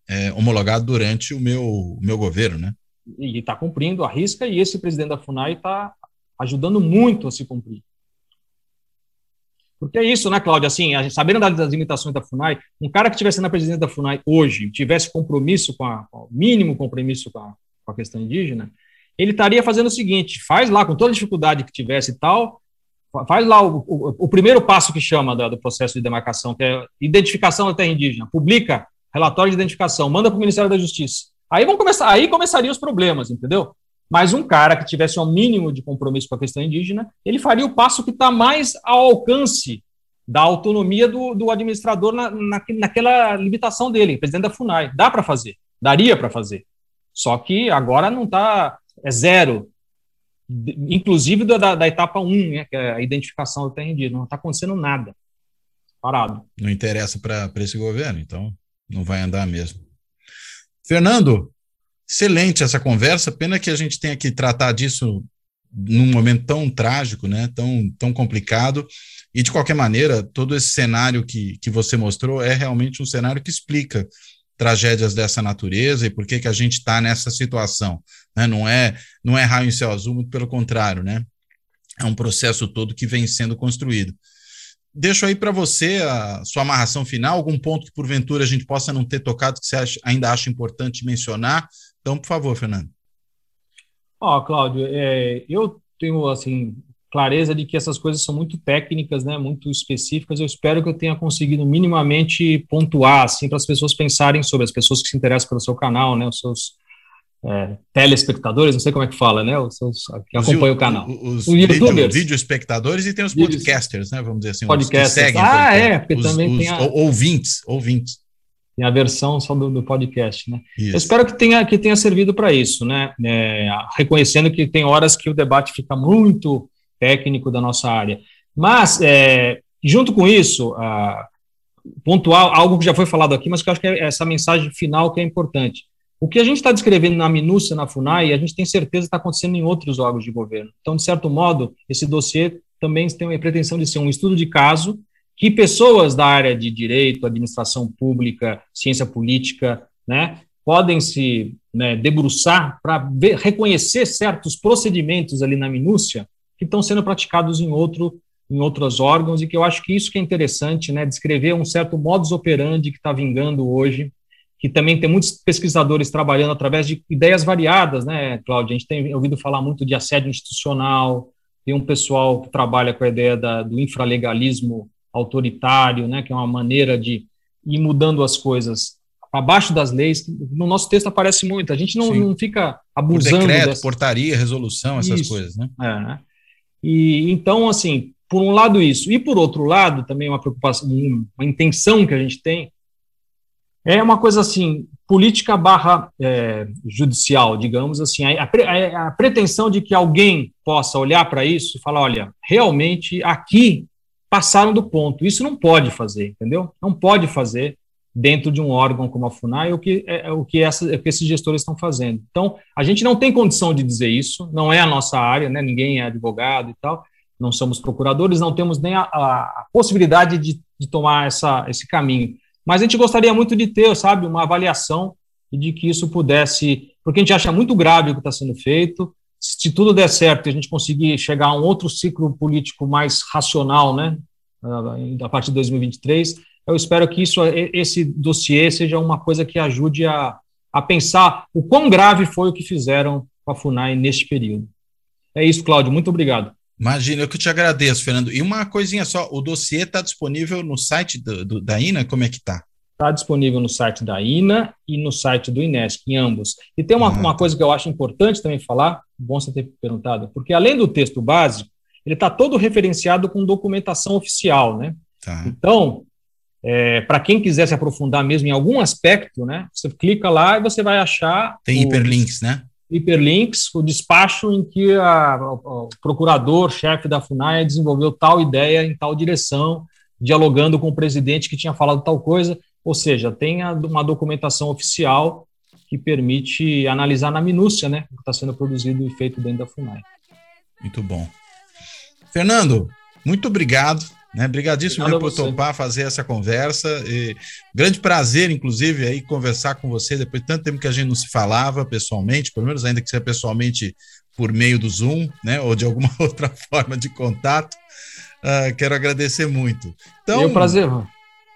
é, homologado durante o meu, o meu governo, né? E está cumprindo a risca, e esse presidente da FUNAI está ajudando muito a se cumprir. Porque é isso, né, Cláudia? Assim, a gente, sabendo das limitações da FUNAI, um cara que estivesse na presidência da FUNAI hoje, tivesse compromisso com a, com mínimo compromisso com a, com a questão indígena, ele estaria fazendo o seguinte: faz lá, com toda a dificuldade que tivesse e tal, faz lá o, o, o primeiro passo que chama do, do, processo de demarcação, que é identificação da terra indígena, publica relatório de identificação, manda para o Ministério da Justiça. Aí vão começar, aí começariam os problemas, entendeu? Mas um cara que tivesse um mínimo de compromisso com a questão indígena, ele faria o passo que está mais ao alcance da autonomia do, do administrador na, na, naquela limitação dele, presidente da FUNAI. Dá para fazer, daria para fazer. Só que agora não está, é zero. Inclusive da, da etapa 1, né, que é a identificação do terra indígena. Não está acontecendo nada. Parado. Não interessa para esse governo, então não vai andar mesmo. Fernando, Excelente essa conversa. Pena que a gente tenha que tratar disso num momento tão trágico, né? Tão, tão complicado. E de qualquer maneira, todo esse cenário que, que você mostrou é realmente um cenário que explica tragédias dessa natureza e por que, que a gente está nessa situação. Né? Não é não é raio em céu azul, muito pelo contrário, né? É um processo todo que vem sendo construído. Deixo aí para você a sua amarração final, algum ponto que porventura a gente possa não ter tocado que você acha, ainda acha importante mencionar, então, por favor, Fernando. Ó, oh, Cláudio, é, eu tenho, assim, clareza de que essas coisas são muito técnicas, né, muito específicas. Eu espero que eu tenha conseguido minimamente pontuar, assim, para as pessoas pensarem sobre, as pessoas que se interessam pelo seu canal, né, os seus é, telespectadores, não sei como é que fala, né, os seus que acompanham o canal. Os, os vídeo, vídeo, espectadores e tem os podcasters, né, vamos dizer assim, podcasters. seguem. Ah, é, porque os, também os, tem a... ouvintes, ouvintes tem a versão só do, do podcast, né? Isso. Eu espero que tenha, que tenha servido para isso, né? É, reconhecendo que tem horas que o debate fica muito técnico da nossa área. Mas, é, junto com isso, a, pontuar algo que já foi falado aqui, mas que eu acho que é essa mensagem final que é importante. O que a gente está descrevendo na minúcia na FUNAI, a gente tem certeza está acontecendo em outros órgãos de governo. Então, de certo modo, esse dossiê também tem a pretensão de ser um estudo de caso que pessoas da área de direito, administração pública, ciência política, né, podem se né, debruçar para reconhecer certos procedimentos ali na minúcia que estão sendo praticados em outro em outros órgãos e que eu acho que isso que é interessante, né, descrever um certo modus operandi que está vingando hoje, que também tem muitos pesquisadores trabalhando através de ideias variadas, né, Cláudia? A gente tem ouvido falar muito de assédio institucional, tem um pessoal que trabalha com a ideia da, do infralegalismo autoritário, né, que é uma maneira de ir mudando as coisas abaixo das leis. No nosso texto aparece muito. A gente não, não fica abusando. Por decreto, dessa... portaria, resolução, essas Isso. coisas, né? É, né? E então, assim, por um lado isso, e por outro lado, também uma preocupação, uma intenção que a gente tem, é uma coisa assim, política barra é, judicial, digamos assim, a, a, a, pretensão de que alguém possa olhar para isso e falar, olha, realmente aqui passaram do ponto, isso não pode fazer, entendeu? Não pode fazer dentro de um órgão como a FUNAI o que, é, é o que, essa, o que esses gestores estão fazendo. Então, a gente não tem condição de dizer isso, não é a nossa área, né? ninguém é advogado e tal, não somos procuradores, não temos nem a, a possibilidade de, de tomar essa, esse caminho. Mas a gente gostaria muito de ter, sabe, uma avaliação de que isso pudesse, porque a gente acha muito grave o que está sendo feito. Se tudo der certo e a gente conseguir chegar a um outro ciclo político mais racional, né, a partir de 2023, eu espero que isso, esse dossiê seja uma coisa que ajude a, a pensar o quão grave foi o que fizeram com a FUNAI neste período. É isso, Cláudio. Muito obrigado. Imagina, eu que te agradeço, Fernando. E uma coisinha só, o dossiê está disponível no site do, do, da INA? Como é que está? Está disponível no site da INA e no site do INESC, em ambos. E tem uma, ah, uma coisa que eu acho importante também falar, bom você ter perguntado, porque além do texto básico, ele está todo referenciado com documentação oficial, né? Tá. Então, é, para quem quiser se aprofundar mesmo em algum aspecto, né? Você clica lá e você vai achar. Tem o, hiperlinks, né? Hiperlinks, o despacho em que a, o procurador-chefe da FUNAI desenvolveu tal ideia em tal direção, dialogando com o presidente que tinha falado tal coisa, ou seja, tem uma documentação oficial que permite analisar na minúcia né, o que está sendo produzido e feito dentro da FUNAI. Muito bom. Fernando, muito obrigado né? Obrigadíssimo por topar fazer essa conversa. E grande prazer, inclusive, aí conversar com você depois de tanto tempo que a gente não se falava pessoalmente, pelo menos ainda que seja pessoalmente por meio do Zoom, né? Ou de alguma outra forma de contato. Uh, quero agradecer muito. Então, é um prazer.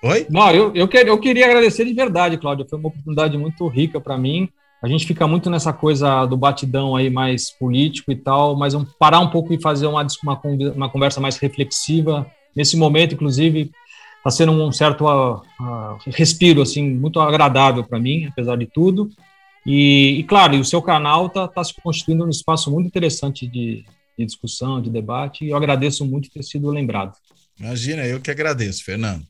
Oi? Não, eu, eu, eu queria agradecer de verdade, Cláudio. Foi uma oportunidade muito rica para mim. A gente fica muito nessa coisa do batidão aí mais político e tal, mas vamos parar um pouco e fazer uma, uma, uma conversa mais reflexiva Nesse momento, inclusive, está sendo um certo uh, uh, respiro, assim, muito agradável para mim, apesar de tudo. E, e claro, e o seu canal está tá se constituindo um espaço muito interessante de, de discussão, de debate, e eu agradeço muito ter sido lembrado. Imagina, eu que agradeço, Fernando.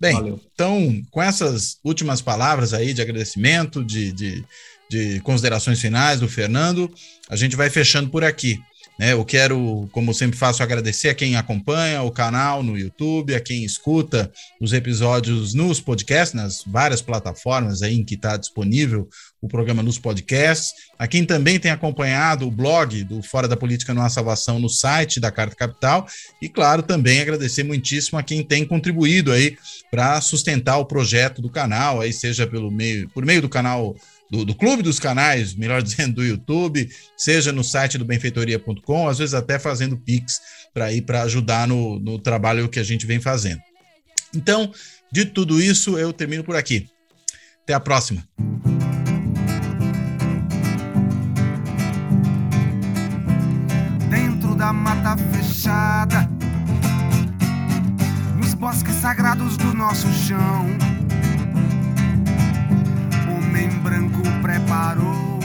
Bem, Valeu. então, com essas últimas palavras aí de agradecimento, de, de, de considerações finais do Fernando, a gente vai fechando por aqui. Né? Eu quero, como sempre faço, agradecer a quem acompanha o canal no YouTube, a quem escuta os episódios nos podcasts, nas várias plataformas aí em que está disponível o programa nos podcasts, a quem também tem acompanhado o blog do Fora da Política Não Há Salvação no site da Carta Capital, e claro, também agradecer muitíssimo a quem tem contribuído aí para sustentar o projeto do canal, aí seja pelo meio, por meio do canal do, do, Clube dos Canais, melhor dizendo, do YouTube, seja no site do benfeitoria.com, às vezes até fazendo Pix para ir para ajudar no, no trabalho que a gente vem fazendo. Então, de tudo isso, eu termino por aqui. Até a próxima. Dentro da mata fechada, nos bosques sagrados do nosso chão branco preparou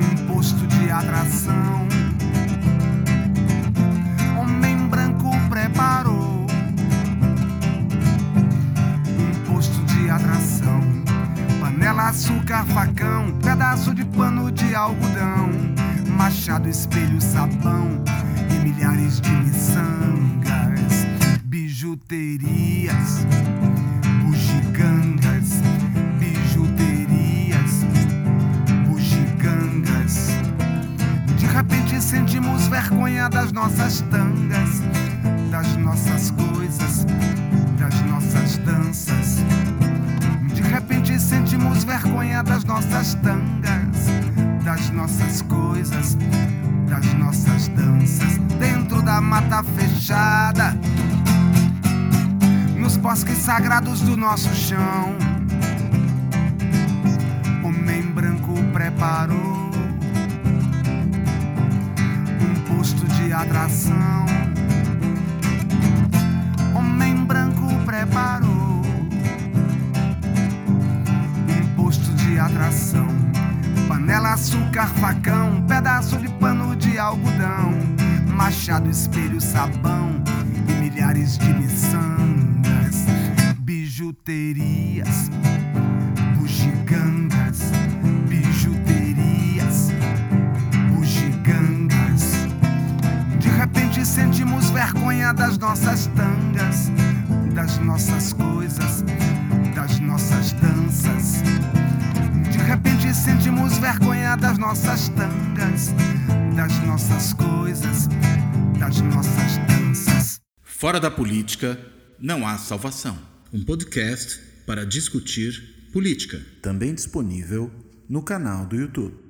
um posto de atração. Homem branco preparou um posto de atração. Panela, açúcar, facão, pedaço de pano de algodão, machado, espelho, sabão e milhares de miçangas, bijuterias repente sentimos vergonha das nossas tangas, das nossas coisas, das nossas danças. De repente sentimos vergonha das nossas tangas, das nossas coisas, das nossas danças. Dentro da mata fechada nos bosques sagrados do nosso chão. Homem branco preparou atração. Homem branco preparou um posto de atração. Panela, açúcar, facão, pedaço de pano de algodão machado, espelho, sabão e milhares de miçangas, bijuterias, vergonha das nossas tangas, das nossas coisas, das nossas danças. De repente sentimos vergonha das nossas tangas, das nossas coisas, das nossas danças. Fora da política, não há salvação. Um podcast para discutir política. Também disponível no canal do YouTube.